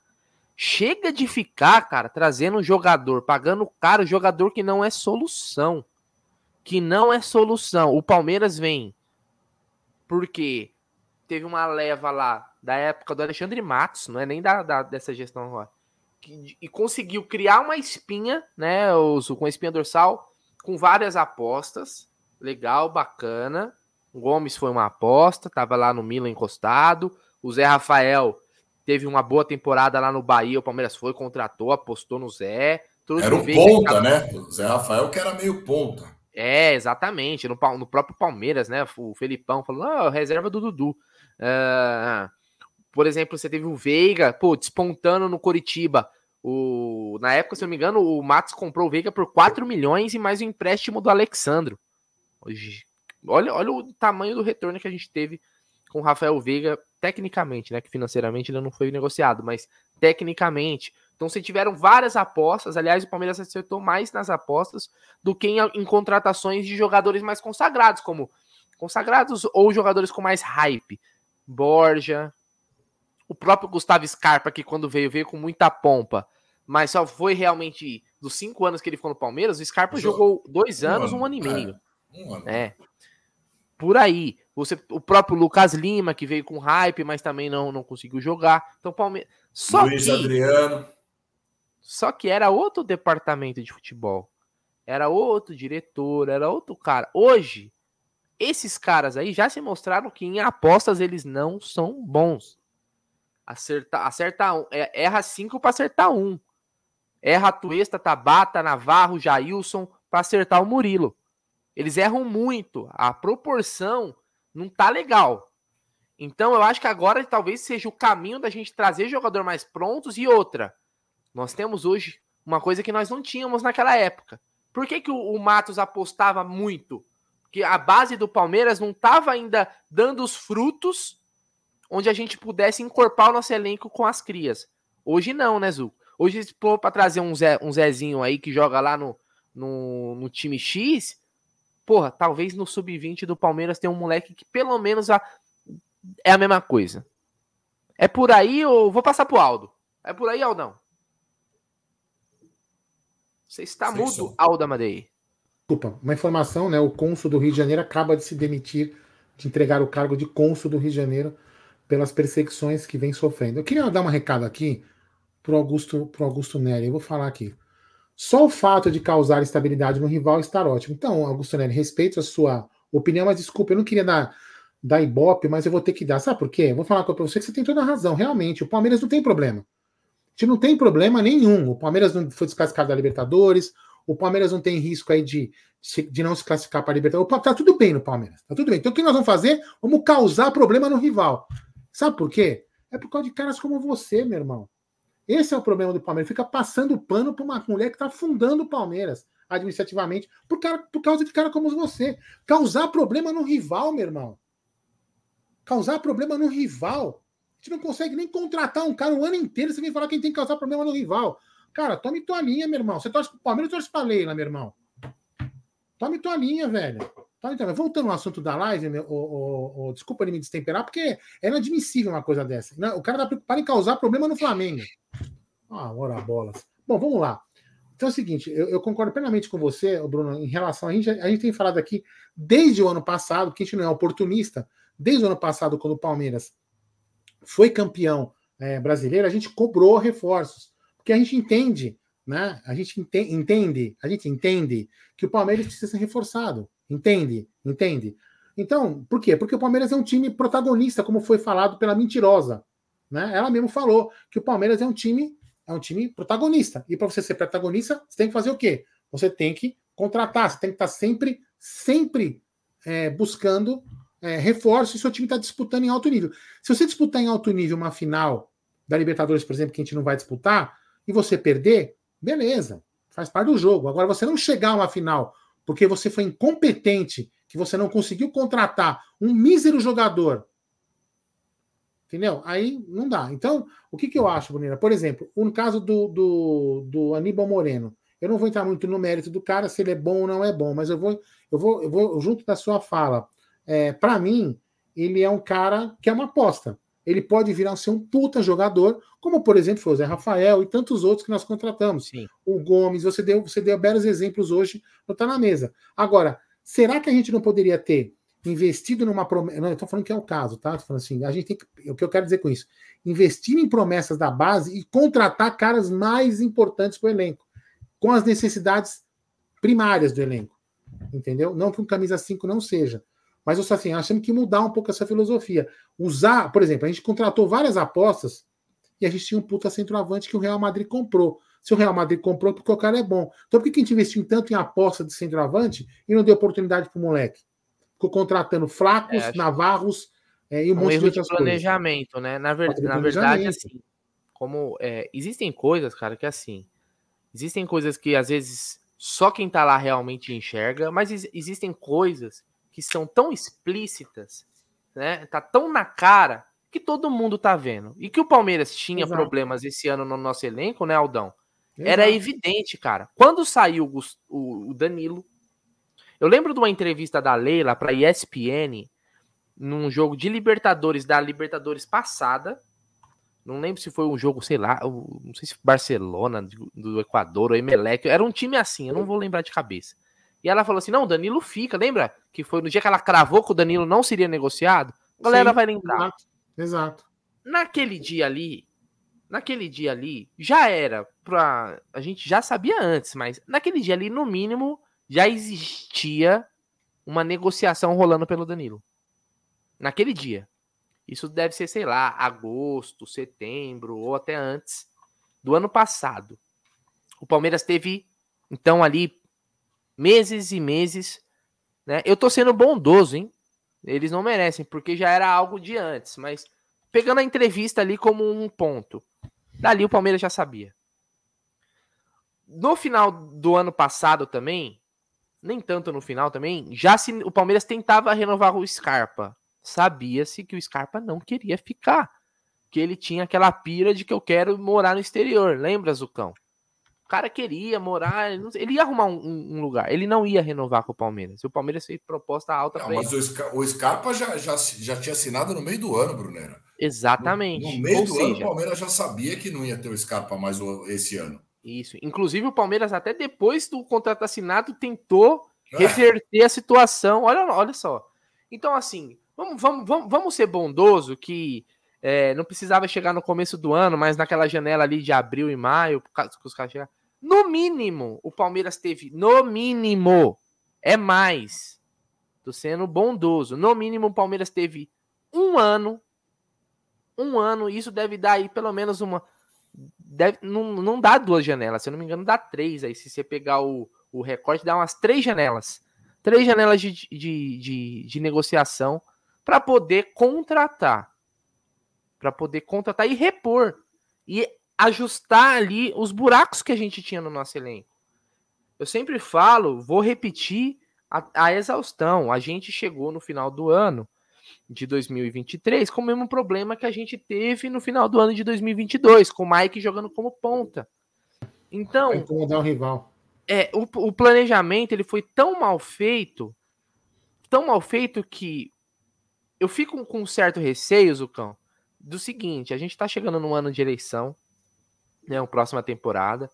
Chega de ficar, cara, trazendo um jogador, pagando caro, jogador que não é solução. Que não é solução. O Palmeiras vem porque teve uma leva lá da época do Alexandre Matos, não é nem da, da dessa gestão agora, que, e conseguiu criar uma espinha, né, os, com a espinha dorsal, com várias apostas. Legal, bacana. O Gomes foi uma aposta, estava lá no Milan encostado. O Zé Rafael teve uma boa temporada lá no Bahia. O Palmeiras foi, contratou, apostou no Zé. Era um ponta, né? O Zé Rafael que era meio ponta. É, exatamente. No, no próprio Palmeiras, né? O Felipão falou: ah, reserva do Dudu. Uh, por exemplo, você teve o Veiga, pô, despontando no Coritiba. O, na época, se eu não me engano, o Matos comprou o Veiga por 4 milhões e mais o empréstimo do Alexandro. Olha, olha o tamanho do retorno que a gente teve com o Rafael Veiga, tecnicamente, né? Que financeiramente ele não foi negociado, mas tecnicamente. Então, se tiveram várias apostas, aliás, o Palmeiras acertou mais nas apostas do que em, em contratações de jogadores mais consagrados, como consagrados ou jogadores com mais hype. Borja, o próprio Gustavo Scarpa, que quando veio, veio com muita pompa, mas só foi realmente dos cinco anos que ele ficou no Palmeiras, o Scarpa jogou dois anos, um ano, um ano e meio. É, um ano. É. Por aí. Você, o próprio Lucas Lima, que veio com hype, mas também não, não conseguiu jogar. Então, Palmeiras. Só Luiz que, Adriano. Só que era outro departamento de futebol. Era outro diretor, era outro cara. Hoje, esses caras aí já se mostraram que em apostas eles não são bons. Acerta, acerta um, é, erra cinco para acertar um. Erra Tuesta, Tabata, Navarro, Jailson para acertar o Murilo. Eles erram muito. A proporção não tá legal. Então eu acho que agora talvez seja o caminho da gente trazer jogador mais prontos e outra. Nós temos hoje uma coisa que nós não tínhamos naquela época. Por que, que o, o Matos apostava muito? Porque a base do Palmeiras não estava ainda dando os frutos onde a gente pudesse encorpar o nosso elenco com as crias. Hoje não, né, Zu? Hoje, para trazer um, Zé, um Zezinho aí que joga lá no, no, no time X, porra, talvez no sub-20 do Palmeiras tenha um moleque que pelo menos a, é a mesma coisa. É por aí ou vou passar pro Aldo? É por aí, Aldão? Você está Sim, mudo, Aldo Amadei. Desculpa, uma informação, né? O cônsul do Rio de Janeiro acaba de se demitir, de entregar o cargo de cônsul do Rio de Janeiro pelas perseguições que vem sofrendo. Eu queria dar um recado aqui pro Augusto, pro Augusto Nery. Eu vou falar aqui. Só o fato de causar estabilidade no rival estar ótimo. Então, Augusto Nery, respeito a sua opinião, mas desculpa, eu não queria dar dar ibope, mas eu vou ter que dar. Sabe por quê? Vou falar com você que você tem toda a razão. Realmente, o Palmeiras não tem problema. A gente não tem problema nenhum. O Palmeiras não foi desclassificado da Libertadores. O Palmeiras não tem risco aí de, de não se classificar para a Libertadores. Tá tudo bem no Palmeiras. Tá tudo bem. Então o que nós vamos fazer? Vamos causar problema no rival. Sabe por quê? É por causa de caras como você, meu irmão. Esse é o problema do Palmeiras. Fica passando pano para uma mulher que está afundando o Palmeiras administrativamente por, cara, por causa de cara como você. Causar problema no rival, meu irmão. Causar problema no rival. A gente não consegue nem contratar um cara o ano inteiro. Você vem falar quem tem que causar problema no rival. Cara, tome tua linha, meu irmão. Você torce pro Palmeiras ou torce pra Leila, meu irmão? Tome tua linha, velho. Tome tua... Voltando ao assunto da live, meu, o, o, desculpa ele me destemperar, porque é inadmissível uma coisa dessa. O cara tá preocupado em causar problema no Flamengo. Ah, ora bolas. Bom, vamos lá. Então é o seguinte, eu, eu, concordo plenamente com você, Bruno, em relação a gente, a gente tem falado aqui desde o ano passado, que a gente não é oportunista, desde o ano passado, quando o Palmeiras foi campeão é, brasileiro, a gente cobrou reforços, porque a gente entende, né? A gente ente, entende, a gente entende que o Palmeiras precisa ser reforçado, entende, entende. Então, por quê? Porque o Palmeiras é um time protagonista, como foi falado pela mentirosa, né? Ela mesmo falou que o Palmeiras é um time é um time protagonista. E para você ser protagonista, você tem que fazer o quê? Você tem que contratar, você tem que estar tá sempre, sempre é, buscando é, reforço e seu time está disputando em alto nível. Se você disputar em alto nível uma final da Libertadores, por exemplo, que a gente não vai disputar, e você perder, beleza, faz parte do jogo. Agora, você não chegar a uma final porque você foi incompetente, que você não conseguiu contratar um mísero jogador Entendeu? Aí não dá. Então, o que, que eu acho, Bonina? Por exemplo, no caso do, do, do Aníbal Moreno, eu não vou entrar muito no mérito do cara, se ele é bom ou não é bom, mas eu vou, eu vou, eu vou junto da sua fala. É, para mim, ele é um cara que é uma aposta. Ele pode virar ser um puta jogador, como por exemplo foi o Zé Rafael e tantos outros que nós contratamos. Sim. O Gomes, você deu, você deu belos exemplos hoje, não está na mesa. Agora, será que a gente não poderia ter investido numa promessa. Não, eu estou falando que é o caso, tá? Estou falando assim, a gente tem que. O que eu quero dizer com isso? Investir em promessas da base e contratar caras mais importantes para o elenco, com as necessidades primárias do elenco. Entendeu? Não que um camisa 5 não seja. Mas eu só assim, achamos que mudar um pouco essa filosofia. Usar, por exemplo, a gente contratou várias apostas e a gente tinha um puta centroavante que o Real Madrid comprou. Se o Real Madrid comprou, porque o cara é bom. Então, por que a gente investiu tanto em aposta de centroavante e não deu oportunidade para o moleque? ficou contratando flacos, é, navarros é, e um, um monte de, de planejamento, coisas. né? Na, ver, na verdade, assim, como é, existem coisas, cara, que assim, existem coisas que às vezes só quem tá lá realmente enxerga, mas existem coisas que são tão explícitas, né? Tá tão na cara que todo mundo tá vendo. E que o Palmeiras tinha Exato. problemas esse ano no nosso elenco, né, Aldão? Exato. Era evidente, cara. Quando saiu o Danilo, eu lembro de uma entrevista da Leila para ESPN num jogo de Libertadores da Libertadores passada. Não lembro se foi um jogo, sei lá, não sei se Barcelona do Equador ou Emelec. Era um time assim, eu não vou lembrar de cabeça. E ela falou assim: não, Danilo fica. Lembra que foi no dia que ela cravou que o Danilo não seria negociado? A galera Sim, vai lembrar. Exato, exato. Naquele dia ali, naquele dia ali, já era pra. A gente já sabia antes, mas naquele dia ali, no mínimo, já existia uma negociação rolando pelo Danilo. Naquele dia. Isso deve ser, sei lá, agosto, setembro ou até antes do ano passado. O Palmeiras teve, então, ali meses e meses. Né? Eu tô sendo bondoso, hein? Eles não merecem, porque já era algo de antes, mas pegando a entrevista ali como um ponto. Dali o Palmeiras já sabia. No final do ano passado também, nem tanto no final também, já se o Palmeiras tentava renovar o Scarpa. Sabia-se que o Scarpa não queria ficar. Que ele tinha aquela pira de que eu quero morar no exterior. Lembra, Zucão? O cara queria morar, ele ia arrumar um, um, lugar. Ele não ia renovar com o Palmeiras. O Palmeiras fez proposta alta para Mas ele. o Scarpa já, já, já tinha assinado no meio do ano, Brunera. Exatamente. No, no meio Ou do seja, ano, o Palmeiras já sabia que não ia ter o Scarpa mais esse ano. Isso. Inclusive, o Palmeiras, até depois do contrato assinado, tentou é. reverter a situação. Olha, olha só. Então, assim, vamos, vamos, vamos, vamos ser bondoso que é, não precisava chegar no começo do ano, mas naquela janela ali de abril e maio, que os caras chegaram. No mínimo, o Palmeiras teve, no mínimo, é mais Tô sendo bondoso. No mínimo, o Palmeiras teve um ano. Um ano. Isso deve dar aí pelo menos uma. Deve, não, não dá duas janelas. Se eu não me engano, dá três. Aí, se você pegar o, o recorte, dá umas três janelas. Três janelas de, de, de, de negociação para poder contratar. Para poder contratar e repor. E ajustar ali os buracos que a gente tinha no nosso elenco. Eu sempre falo, vou repetir a, a exaustão. A gente chegou no final do ano de 2023 com o mesmo problema que a gente teve no final do ano de 2022, com o Mike jogando como ponta. Então, Vai incomodar o rival. É, o, o planejamento ele foi tão mal feito, tão mal feito que eu fico com um certo receio, Zucão, do seguinte: a gente está chegando num ano de eleição, né, uma próxima temporada.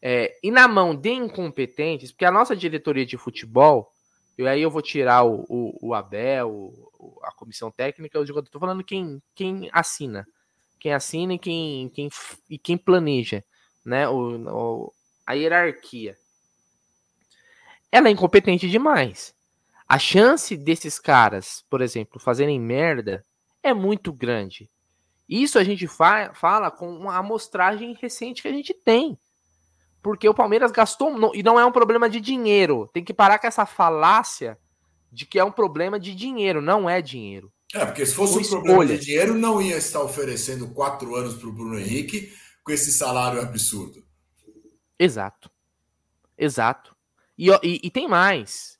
É, e na mão de incompetentes, porque a nossa diretoria de futebol, e aí eu vou tirar o, o, o Abel, o, a comissão técnica, jogador, tô falando quem, quem assina. Quem assina e quem, quem, e quem planeja, né? O, a hierarquia. Ela é incompetente demais. A chance desses caras, por exemplo, fazerem merda é muito grande. Isso a gente fa fala com uma amostragem recente que a gente tem. Porque o Palmeiras gastou. E não é um problema de dinheiro. Tem que parar com essa falácia de que é um problema de dinheiro. Não é dinheiro. É, porque se fosse um escolha. problema de dinheiro, não ia estar oferecendo quatro anos para o Bruno Henrique com esse salário absurdo. Exato. Exato. E, e, e tem mais.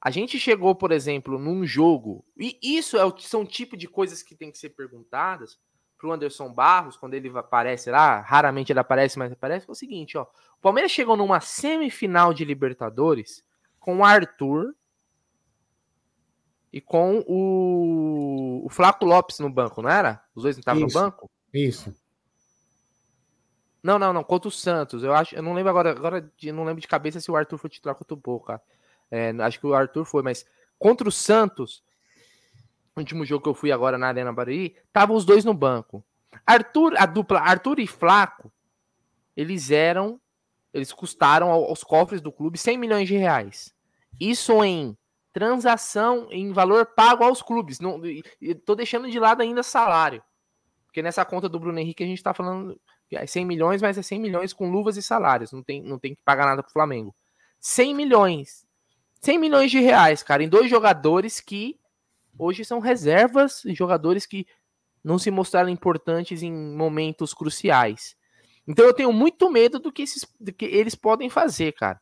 A gente chegou, por exemplo, num jogo, e isso é, são o tipo de coisas que tem que ser perguntadas pro Anderson Barros, quando ele aparece lá, raramente ele aparece, mas aparece, é o seguinte, ó. O Palmeiras chegou numa semifinal de Libertadores com o Arthur e com o, o Flaco Lopes no banco, não era? Os dois não estavam no banco? Isso. Não, não, não, contra o Santos. Eu acho, eu não lembro agora, agora não lembro de cabeça se o Arthur foi titular contra o Boca. É, acho que o Arthur foi, mas contra o Santos, último jogo que eu fui agora na Arena Barueri, estavam os dois no banco. Arthur, a dupla Arthur e Flaco, eles eram, eles custaram aos cofres do clube 100 milhões de reais. Isso em transação em valor pago aos clubes. Não, tô deixando de lado ainda salário. Porque nessa conta do Bruno Henrique a gente tá falando que é 100 milhões, mas é 100 milhões com luvas e salários. Não tem, não tem que pagar nada pro Flamengo. 100 milhões. 100 milhões de reais, cara, em dois jogadores que hoje são reservas, jogadores que não se mostraram importantes em momentos cruciais. Então eu tenho muito medo do que, esses, do que eles podem fazer, cara.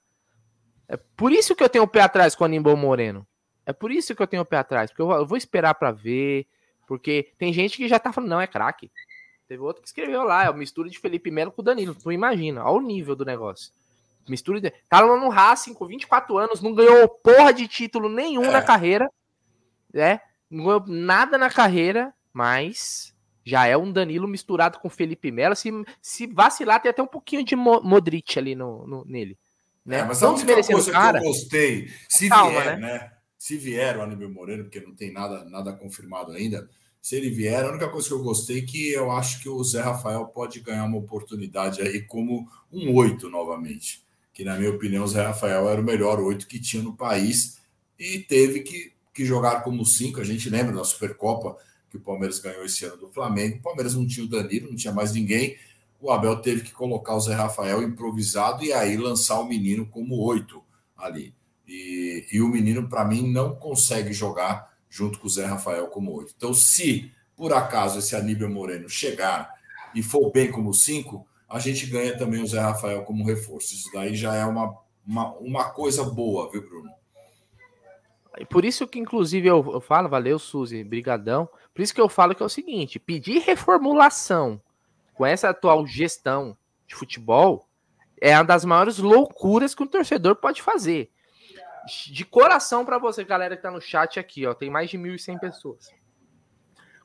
É por isso que eu tenho o pé atrás com o Aníbal Moreno. É por isso que eu tenho o pé atrás, porque eu, eu vou esperar para ver, porque tem gente que já tá falando, não, é craque. Teve outro que escreveu lá, é o mistura de Felipe Melo com o Danilo. Tu imagina, olha o nível do negócio. Mistura de... Tá lá no Racing com 24 anos, não ganhou porra de título nenhum é. na carreira, né? Não ganhou nada na carreira, mas já é um Danilo misturado com Felipe Melo. Se, se vacilar, tem até um pouquinho de Modric ali no, no nele. Né? É, mas não desmerecendo coisa cara, que eu gostei, se calma, vier, né? né? Se vier o Aníbal Moreno, porque não tem nada, nada confirmado ainda, se ele vier, a única coisa que eu gostei é que eu acho que o Zé Rafael pode ganhar uma oportunidade aí como um oito novamente. Que na minha opinião, o Zé Rafael era o melhor oito que tinha no país e teve que que jogaram como cinco. A gente lembra da Supercopa que o Palmeiras ganhou esse ano do Flamengo. O Palmeiras não tinha o Danilo, não tinha mais ninguém. O Abel teve que colocar o Zé Rafael improvisado e aí lançar o menino como oito ali. E, e o menino, para mim, não consegue jogar junto com o Zé Rafael como oito. Então, se por acaso esse Aníbal Moreno chegar e for bem como cinco, a gente ganha também o Zé Rafael como reforço. Isso daí já é uma, uma, uma coisa boa, viu, Bruno? Por isso que, inclusive, eu, eu falo, valeu, Suzy, brigadão. Por isso que eu falo que é o seguinte: pedir reformulação com essa atual gestão de futebol é uma das maiores loucuras que um torcedor pode fazer. De coração para você, galera que tá no chat aqui, ó, tem mais de 1.100 pessoas.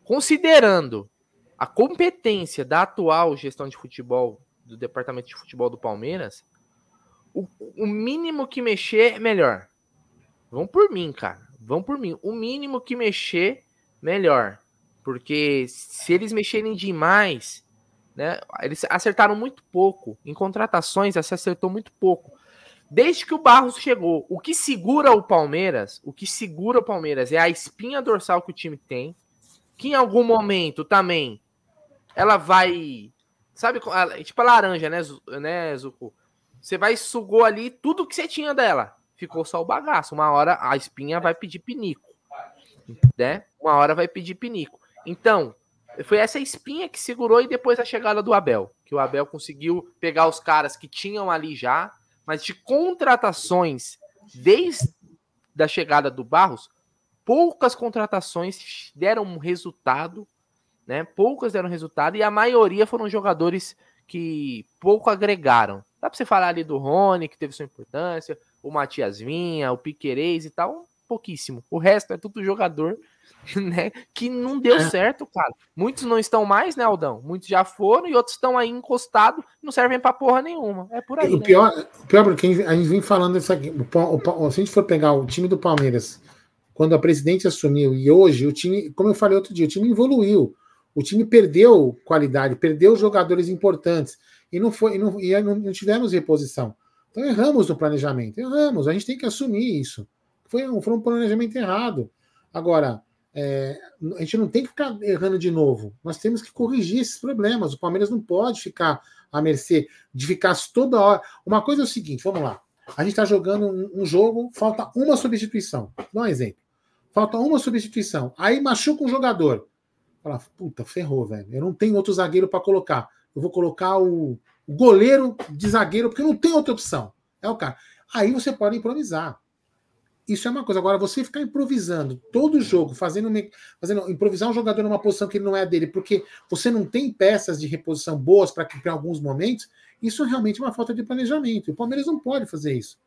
Considerando a competência da atual gestão de futebol do departamento de futebol do Palmeiras, o, o mínimo que mexer é melhor. Vão por mim, cara. Vão por mim. O mínimo que mexer, melhor. Porque se eles mexerem demais, né? Eles acertaram muito pouco. Em contratações, se acertou muito pouco. Desde que o Barros chegou, o que segura o Palmeiras, o que segura o Palmeiras é a espinha dorsal que o time tem, que em algum momento também ela vai, sabe, tipo a laranja, né, né, Zuko? Você vai sugou ali tudo que você tinha dela. Ficou só o bagaço. Uma hora a espinha vai pedir pinico, né? Uma hora vai pedir pinico. Então, foi essa espinha que segurou e depois a chegada do Abel, que o Abel conseguiu pegar os caras que tinham ali já, mas de contratações desde a chegada do Barros, poucas contratações deram um resultado, né? Poucas deram resultado e a maioria foram jogadores que pouco agregaram. Dá para você falar ali do Rony, que teve sua importância, o Matias Vinha, o Piquerez e tal, pouquíssimo. O resto é tudo jogador né? Que não deu é. certo, cara. Muitos não estão mais, né, Aldão? Muitos já foram e outros estão aí encostados, não servem pra porra nenhuma. É por aí. O né? pior, o pior porque a gente vem falando isso aqui. O, o, se a gente for pegar o time do Palmeiras, quando a presidente assumiu, e hoje o time, como eu falei outro dia, o time evoluiu. O time perdeu qualidade, perdeu jogadores importantes e não foi e não, e não, não tivemos reposição. Então erramos no planejamento, erramos. A gente tem que assumir isso. Foi, foi um planejamento errado. Agora, é, a gente não tem que ficar errando de novo. Nós temos que corrigir esses problemas. O Palmeiras não pode ficar à mercê de ficar toda hora. Uma coisa é o seguinte: vamos lá. A gente está jogando um, um, jogo, falta uma substituição. Dá um exemplo. Falta uma substituição. Aí machuca um jogador. Fala, puta, ferrou, velho. Eu não tenho outro zagueiro para colocar. Eu vou colocar o goleiro de zagueiro, porque não tem outra opção. É o cara. Aí você pode improvisar. Isso é uma coisa. Agora, você ficar improvisando todo jogo, fazendo, fazendo improvisar um jogador numa posição que ele não é dele, porque você não tem peças de reposição boas para alguns momentos, isso é realmente uma falta de planejamento. O Palmeiras não pode fazer isso.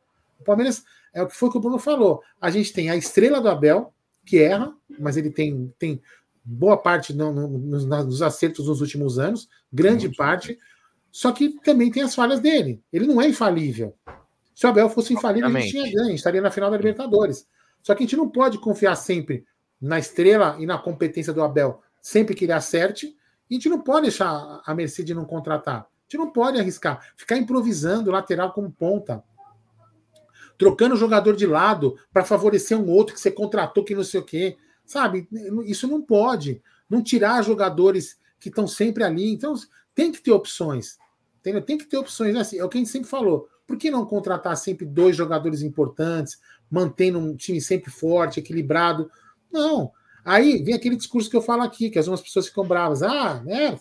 O Palmeiras é o que foi que o Bruno falou. A gente tem a estrela do Abel, que erra, mas ele tem, tem boa parte no, no, nos, nos acertos nos últimos anos, grande parte. Só que também tem as falhas dele. Ele não é infalível. Se o Abel fosse infalível, a gente tinha ganho, estaria na final da Libertadores. Só que a gente não pode confiar sempre na estrela e na competência do Abel, sempre que ele acerte, e a gente não pode deixar a mercê de não contratar. A gente não pode arriscar, ficar improvisando lateral como ponta, trocando o jogador de lado para favorecer um outro que você contratou que não sei o quê. Sabe? Isso não pode. Não tirar jogadores que estão sempre ali. Então, tem que ter opções. Tem, tem que ter opções. Assim, é o que a gente sempre falou. Por que não contratar sempre dois jogadores importantes, mantendo um time sempre forte, equilibrado? Não. Aí vem aquele discurso que eu falo aqui, que algumas pessoas ficam bravas. Ah, né?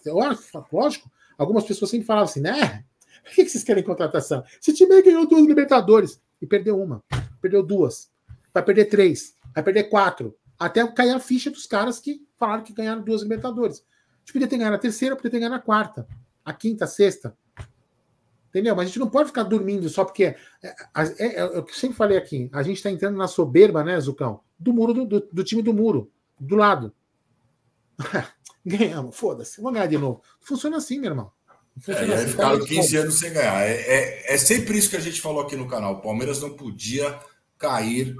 Lógico. Algumas pessoas sempre falavam assim, né? Por que vocês querem contratação? Esse time ganhou duas Libertadores e perdeu uma, perdeu duas, vai perder três, vai perder quatro, até cair a ficha dos caras que falaram que ganharam duas Libertadores. A gente podia ter ganhado a terceira, podia ter ganhado a quarta, a quinta, a sexta. Entendeu? Mas a gente não pode ficar dormindo só porque. É, é, é, é o que eu sempre falei aqui. A gente está entrando na soberba, né, Zucão? Do muro do, do, do time do muro, do lado. Ganhamos, foda-se, vamos ganhar de novo. Funciona assim, meu irmão. Funciona é, assim, ficaram 15 anos sem ganhar. É, é, é sempre isso que a gente falou aqui no canal. O Palmeiras não podia cair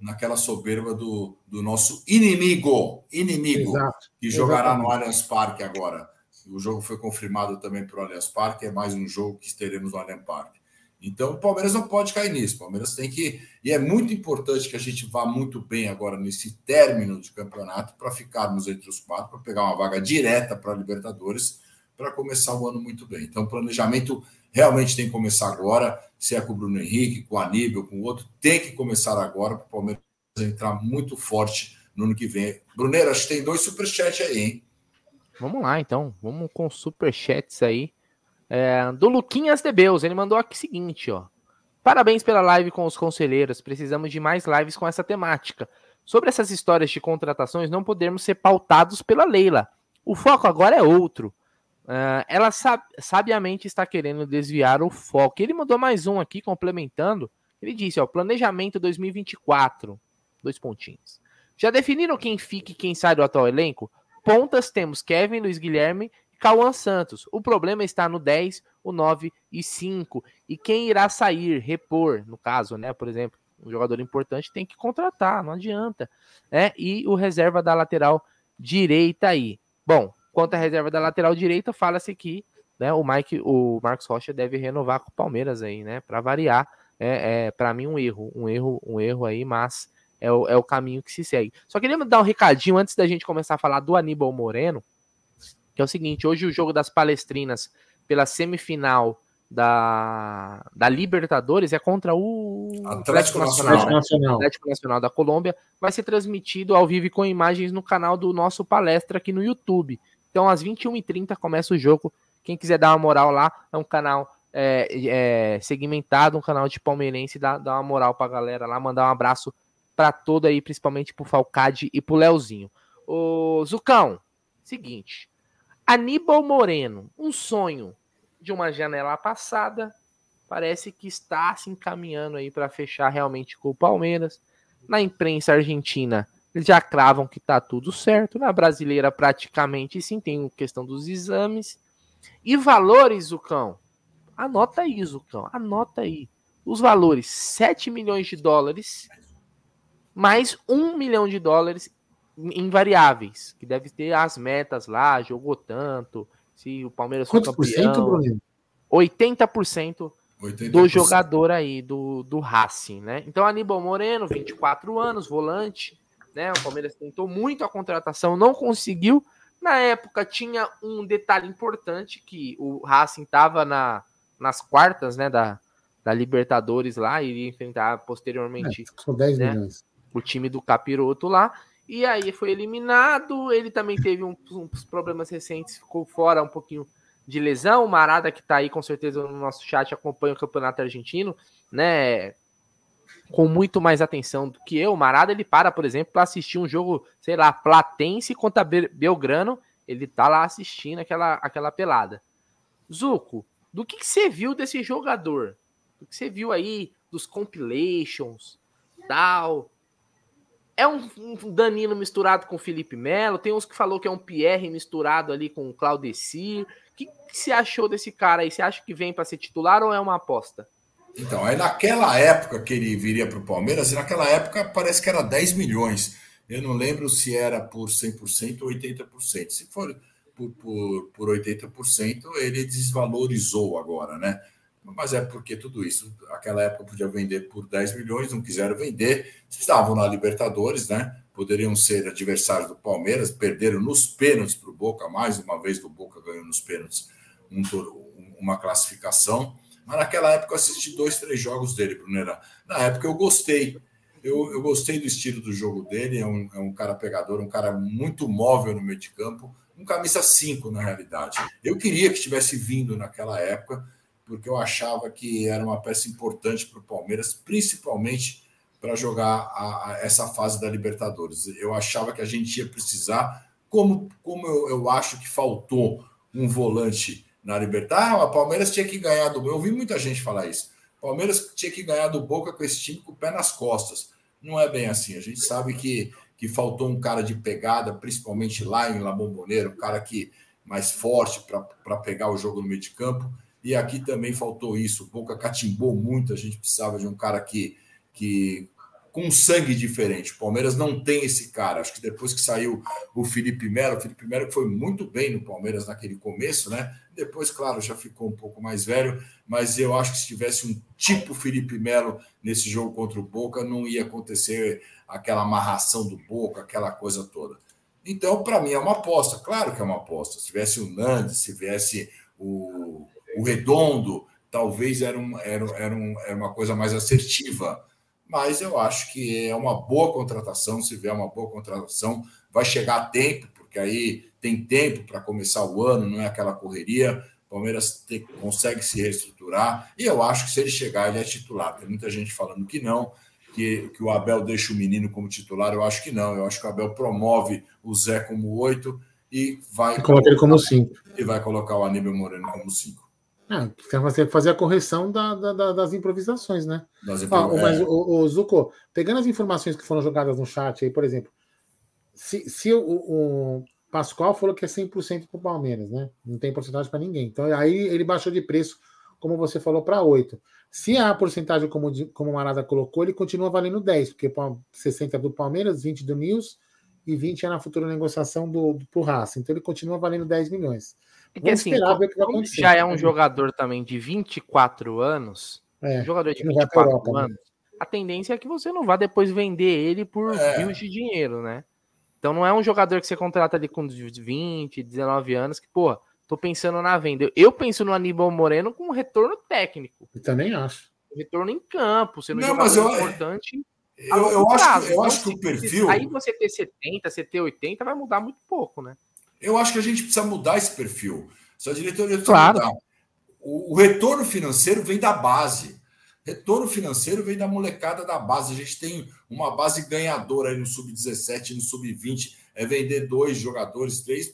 naquela soberba do, do nosso inimigo, inimigo, Exato. que jogará Exatamente. no Allianz Parque agora. O jogo foi confirmado também para o Allianz Parque, é mais um jogo que teremos no Allianz Parque. Então, o Palmeiras não pode cair nisso. O Palmeiras tem que. E é muito importante que a gente vá muito bem agora nesse término de campeonato para ficarmos entre os quatro, para pegar uma vaga direta para a Libertadores, para começar o ano muito bem. Então, o planejamento realmente tem que começar agora. Se é com o Bruno Henrique, com o Aníbal, com o outro, tem que começar agora para o Palmeiras entrar muito forte no ano que vem. Bruneiro, acho que tem dois superchats aí, hein? Vamos lá, então. Vamos com superchats aí. É, do Luquinhas de Beus, ele mandou aqui o seguinte, ó. Parabéns pela live com os conselheiros. Precisamos de mais lives com essa temática. Sobre essas histórias de contratações, não podemos ser pautados pela Leila. O foco agora é outro. Uh, ela sab sabiamente está querendo desviar o foco. Ele mandou mais um aqui, complementando. Ele disse: ó, planejamento 2024. Dois pontinhos. Já definiram quem fica e quem sai do atual elenco? Pontas temos Kevin, Luiz Guilherme e Cauã Santos. O problema está no 10, o 9 e 5. E quem irá sair, repor, no caso, né? Por exemplo, um jogador importante tem que contratar, não adianta. Né? E o reserva da lateral direita aí. Bom, quanto à reserva da lateral direita, fala-se que né, o Mike, o Marcos Rocha deve renovar com o Palmeiras aí, né? Para variar. é, é para mim um erro, um erro, um erro aí, mas é o, é o caminho que se segue. Só queria dar um recadinho antes da gente começar a falar do Aníbal Moreno, que é o seguinte: hoje o jogo das Palestrinas pela semifinal da, da Libertadores é contra o Atlético, Atlético Nacional. Atlético Nacional. Atlético Nacional da Colômbia. Vai ser transmitido ao vivo com imagens no canal do nosso palestra aqui no YouTube. Então, às 21h30 começa o jogo. Quem quiser dar uma moral lá, é um canal é, é, segmentado, um canal de palmeirense, dá, dá uma moral pra galera lá, mandar um abraço para todo aí, principalmente pro Falcade e pro Leozinho. Ô, Zucão, seguinte. Aníbal Moreno, um sonho de uma janela passada, parece que está se encaminhando aí para fechar realmente com o Palmeiras. Na imprensa argentina, eles já cravam que tá tudo certo. Na brasileira, praticamente sim, tem questão dos exames. E valores, Zucão? Anota aí, Zucão, anota aí. Os valores: 7 milhões de dólares, mais 1 milhão de dólares em variáveis, que deve ter as metas lá, jogou tanto, se o Palmeiras for campeão. Por cento, Bruno? 80%, 80%, do jogador aí, do, do Racing, né? Então, Aníbal Moreno, 24 anos, volante, né? O Palmeiras tentou muito a contratação, não conseguiu. Na época tinha um detalhe importante que o Racing estava na, nas quartas, né, da, da Libertadores lá, iria enfrentar posteriormente é, 10 né, milhões. O time do Capiroto lá. E aí foi eliminado. Ele também teve uns, uns problemas recentes, ficou fora um pouquinho de lesão. O Marada, que está aí com certeza no nosso chat, acompanha o campeonato argentino, né? Com muito mais atenção do que eu. O Marada, ele para, por exemplo, para assistir um jogo, sei lá, Platense contra Belgrano. Ele tá lá assistindo aquela, aquela pelada. Zuco, do que, que você viu desse jogador? Do que você viu aí dos compilations, tal? É um, um Danilo misturado com Felipe Melo. Tem uns que falou que é um Pierre misturado ali com o Claudecir. O que, você achou desse cara aí? Você acha que vem para ser titular ou é uma aposta? Então, aí naquela época que ele viria para o Palmeiras, naquela época parece que era 10 milhões. Eu não lembro se era por 100% ou 80%. Se for por, por, por 80%, ele desvalorizou agora, né? Mas é porque tudo isso, aquela época podia vender por 10 milhões, não quiseram vender, estavam na Libertadores, né? Poderiam ser adversários do Palmeiras, perderam nos pênaltis para o Boca, mais uma vez do Boca ganhou nos pênaltis um, uma classificação. Mas naquela época eu assisti dois, três jogos dele, Brunera. Na época eu gostei. Eu, eu gostei do estilo do jogo dele, é um, é um cara pegador, um cara muito móvel no meio de campo, um camisa 5 na realidade. Eu queria que tivesse vindo naquela época porque eu achava que era uma peça importante para o Palmeiras, principalmente para jogar a, a essa fase da Libertadores. Eu achava que a gente ia precisar, como, como eu, eu acho que faltou um volante na Libertadores. Ah, o Palmeiras tinha que ganhar do. Eu ouvi muita gente falar isso. Palmeiras tinha que ganhar do Boca com esse time com o pé nas costas. Não é bem assim. A gente sabe que, que faltou um cara de pegada, principalmente lá em La Bombonera, um cara que mais forte para pegar o jogo no meio de campo. E aqui também faltou isso. O Boca catimbou muito. A gente precisava de um cara que, que com sangue diferente. O Palmeiras não tem esse cara. Acho que depois que saiu o Felipe Melo, o Felipe Melo foi muito bem no Palmeiras naquele começo, né? Depois, claro, já ficou um pouco mais velho, mas eu acho que se tivesse um tipo Felipe Melo nesse jogo contra o Boca, não ia acontecer aquela amarração do Boca, aquela coisa toda. Então, para mim, é uma aposta. Claro que é uma aposta. Se tivesse o Nandes, se tivesse o o redondo, talvez era, um, era, era, um, era uma coisa mais assertiva. Mas eu acho que é uma boa contratação. Se vier uma boa contratação, vai chegar a tempo, porque aí tem tempo para começar o ano, não é aquela correria. O Palmeiras tem, consegue se reestruturar. E eu acho que se ele chegar, ele é titular. Tem muita gente falando que não, que, que o Abel deixa o menino como titular. Eu acho que não. Eu acho que o Abel promove o Zé como oito e vai. E coloca ele como cinco. E vai colocar o Aníbal Moreno como cinco. Ah, você fazer a correção da, da, das improvisações, né? Ah, mas é. o, o, Zuko, pegando as informações que foram jogadas no chat aí, por exemplo, se, se o, o Pascoal falou que é 100% para o Palmeiras, né? Não tem porcentagem para ninguém. Então aí ele baixou de preço, como você falou, para 8. Se a porcentagem, como, como o Marada colocou, ele continua valendo 10, porque 60 do Palmeiras, 20 do News e 20 é na futura negociação do, do Raça. Então ele continua valendo 10 milhões. É que assim, como, já é um jogador também de 24 anos, É, jogador de 24 Europa, né? anos, né? a tendência é que você não vá depois vender ele por é. rios de dinheiro, né? Então não é um jogador que você contrata ali com 20, 19 anos que, pô, tô pensando na venda. Eu penso no Aníbal Moreno com um retorno técnico. Eu também acho. Retorno em campo, sendo não, um mas eu, importante. Eu, eu acho, eu acho que o perfil. Aí você ter 70, você ter 80, vai mudar muito pouco, né? Eu acho que a gente precisa mudar esse perfil. Só a diretoria precisa claro. mudar. O, o retorno financeiro vem da base. Retorno financeiro vem da molecada da base. A gente tem uma base ganhadora aí no sub-17, no sub-20. É vender dois jogadores, três.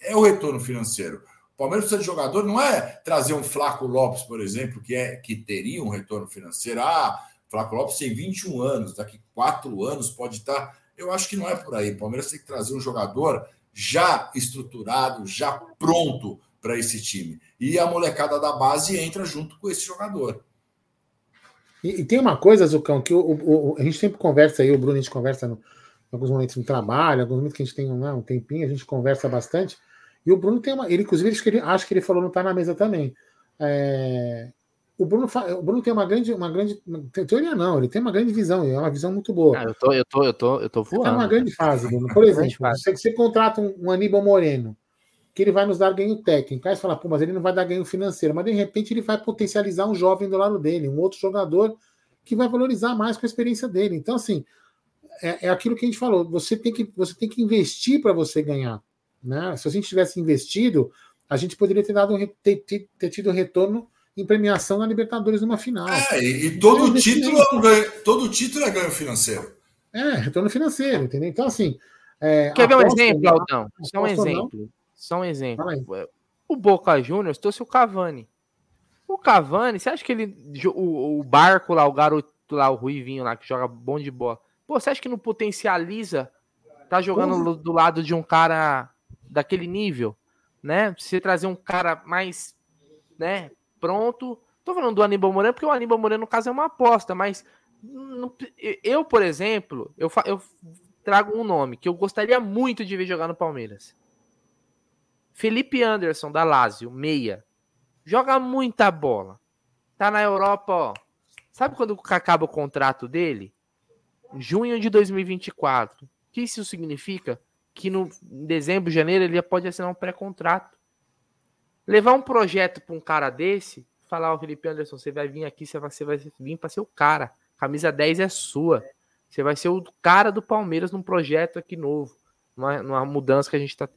É o retorno financeiro. O Palmeiras precisa de jogador, não é trazer um Flaco Lopes, por exemplo, que, é, que teria um retorno financeiro. Ah, Flaco Lopes tem 21 anos, daqui quatro anos pode estar. Eu acho que não é por aí. O Palmeiras tem que trazer um jogador já estruturado, já pronto para esse time. E a molecada da base entra junto com esse jogador. E, e, tem uma coisa, Zucão, que o, o, a gente sempre conversa aí, o Bruno, a gente conversa no, em alguns momentos no trabalho, alguns momentos que a gente tem né, um tempinho, a gente conversa bastante. E o Bruno tem uma. Ele, inclusive, acho que ele, acho que ele falou, não está na mesa também. É, o, Bruno, o Bruno tem uma grande. Uma grande teoria não, ele tem uma grande visão, é uma visão muito boa. Ah, eu tô, eu tô, eu tô, eu tô voando. Tem uma grande fase, Bruno. Por exemplo, você, você contrata um, um Aníbal Moreno que ele vai nos dar ganho técnico. Aí você fala, pô, mas ele não vai dar ganho financeiro. Mas de repente ele vai potencializar um jovem do lado dele, um outro jogador que vai valorizar mais com a experiência dele. Então, assim, é, é aquilo que a gente falou. Você tem que, você tem que investir para você ganhar. Né? Se a gente tivesse investido, a gente poderia ter, dado, ter, ter, ter tido retorno em premiação na Libertadores numa final. É, e, e todo, então, título é ganho, todo título é ganho financeiro. É, retorno financeiro, entendeu? Então, assim. É, Quer ver um exemplo, Aldão? Só um exemplo. Não, só um exemplo. O Boca Juniors trouxe o Cavani. O Cavani, você acha que ele. O, o barco lá, o garoto lá, o Ruivinho lá, que joga bom de bola. Pô, você acha que não potencializa tá jogando do lado de um cara daquele nível, né? Você trazer um cara mais, né, pronto. Tô falando do Aníbal Moreno porque o Aníbal Moreno no caso é uma aposta, mas eu, por exemplo, eu, eu trago um nome que eu gostaria muito de ver jogar no Palmeiras. Felipe Anderson, da Lazio, meia. Joga muita bola. Tá na Europa, ó. Sabe quando acaba o contrato dele? Junho de 2024. O que isso significa? Que no em dezembro, janeiro, ele pode assinar um pré-contrato. Levar um projeto para um cara desse, falar, ó, Felipe Anderson, você vai vir aqui, você vai, você vai vir para ser o cara. Camisa 10 é sua. Você vai ser o cara do Palmeiras num projeto aqui novo. Numa, numa mudança que a gente está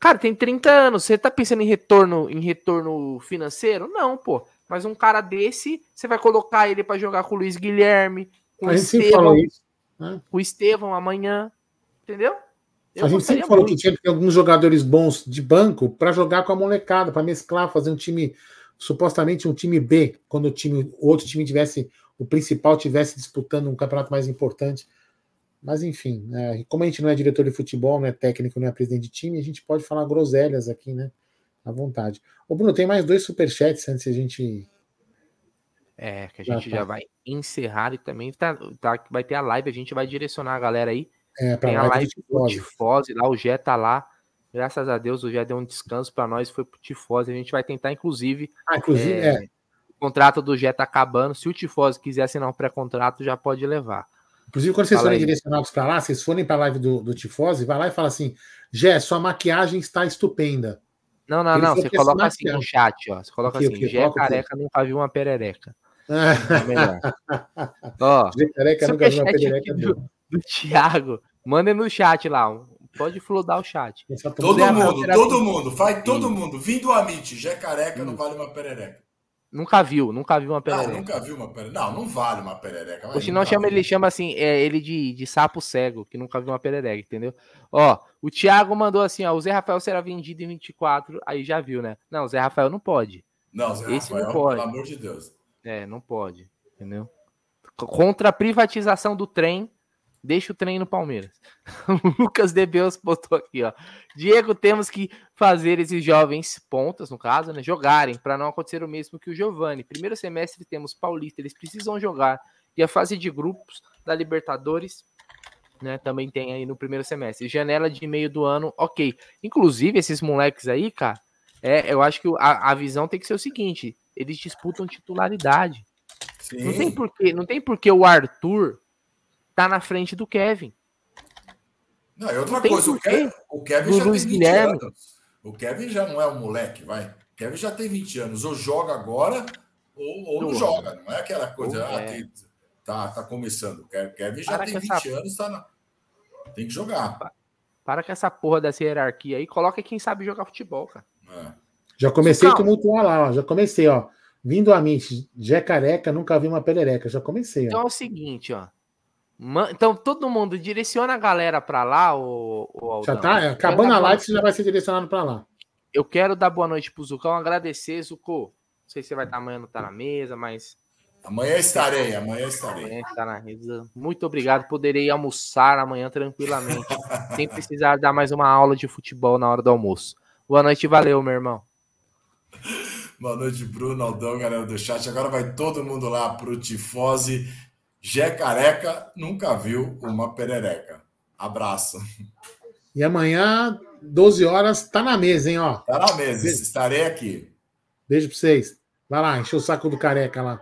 Cara, tem 30 anos. Você tá pensando em retorno, em retorno financeiro? Não, pô. Mas um cara desse, você vai colocar ele para jogar com o Luiz Guilherme, com o Estevão, isso, né? o Estevão amanhã, entendeu? Eu a gente sempre falou muito. que tinha que ter alguns jogadores bons de banco para jogar com a molecada, para mesclar, fazer um time supostamente um time B, quando o time, o outro time tivesse o principal tivesse disputando um campeonato mais importante. Mas enfim, né, como a gente não é diretor de futebol, não é técnico, não é presidente de time, a gente pode falar groselhas aqui, né? À vontade. Ô, Bruno, tem mais dois superchats antes de a gente. É, que a gente já, já tá. vai encerrar e também tá, tá, vai ter a live, a gente vai direcionar a galera aí. É, tem a live do Tifose lá, o Gé tá lá. Graças a Deus, o Gé deu um descanso para nós, foi pro Tifose. A gente vai tentar, inclusive. Ah, inclusive, é, é. O contrato do Gé tá acabando. Se o Tifose quiser assinar um pré-contrato, já pode levar. Inclusive, quando vocês forem direcionados para lá, vocês forem para a live do, do Tifose, vai lá e fala assim: Gé, sua maquiagem está estupenda. Não, não, não. Você coloca assim no chat, ó. Você coloca assim: Gé careca nunca viu uma perereca. É ó, Gé careca nunca viu uma perereca. Do Thiago, mandem no chat lá. Pode flodar o chat. Todo mundo, todo mundo, faz todo mundo. Vindo do Amit, Gé careca não vale uma perereca. Nunca viu, nunca viu uma perereca. Ah, nunca viu uma perereca. Não, não vale uma perereca. Ou se não chama, ele chama assim, é, ele de, de sapo cego, que nunca viu uma perereca, entendeu? Ó, o Thiago mandou assim, ó, o Zé Rafael será vendido em 24, aí já viu, né? Não, o Zé Rafael não pode. Não, Zé Esse Rafael, não pode. pelo amor de Deus. É, não pode, entendeu? Contra a privatização do trem, Deixa o trem no Palmeiras. O Lucas Debeus botou aqui, ó. Diego, temos que fazer esses jovens pontas, no caso, né, jogarem, para não acontecer o mesmo que o Giovani. Primeiro semestre temos Paulista, eles precisam jogar. E a fase de grupos da Libertadores, né, também tem aí no primeiro semestre. Janela de meio do ano, ok. Inclusive, esses moleques aí, cara, é, eu acho que a, a visão tem que ser o seguinte: eles disputam titularidade. Sim. Não tem porquê, não tem porquê o Arthur tá na frente do Kevin. Não, é outra tem coisa, o. Kevin, o Kevin já Luiz tem 20 Guilherme. anos. O Kevin já não é um moleque, vai. O Kevin já tem 20 anos. Ou joga agora, ou, ou não joga. Não é aquela coisa, ah, é. tem- tá, tá começando. O Ke- Kevin já Para tem com 20 essa- anos, tá na... tem que jogar. Para com essa porra dessa hierarquia aí, coloca quem sabe jogar futebol, cara. É. Já comecei a Calma. tumultuar lá, ó. Já comecei, ó. Vindo à mente, Jé careca, nunca vi uma perereca. Já comecei, Então ó. é o seguinte, ó. Então todo mundo direciona a galera pra lá, o, Já tá? é, acabando a live, você já vai ser direcionado pra lá. Eu quero dar boa noite pro Zucão, agradecer, Zucco. Não sei se você vai estar amanhã, não tá na mesa, mas Amanhã estarei, amanhã estarei. amanhã está na mesa. Muito obrigado. Poderei almoçar amanhã tranquilamente, sem precisar dar mais uma aula de futebol na hora do almoço. Boa noite, valeu, meu irmão. Boa noite, Bruno, Aldão, galera do chat. Agora vai todo mundo lá pro Tifose. Jé Careca nunca viu uma perereca. Abraço. E amanhã, 12 horas, tá na mesa, hein, ó. Tá na mesa, estarei aqui. Beijo pra vocês. Vai lá, encher o saco do careca lá.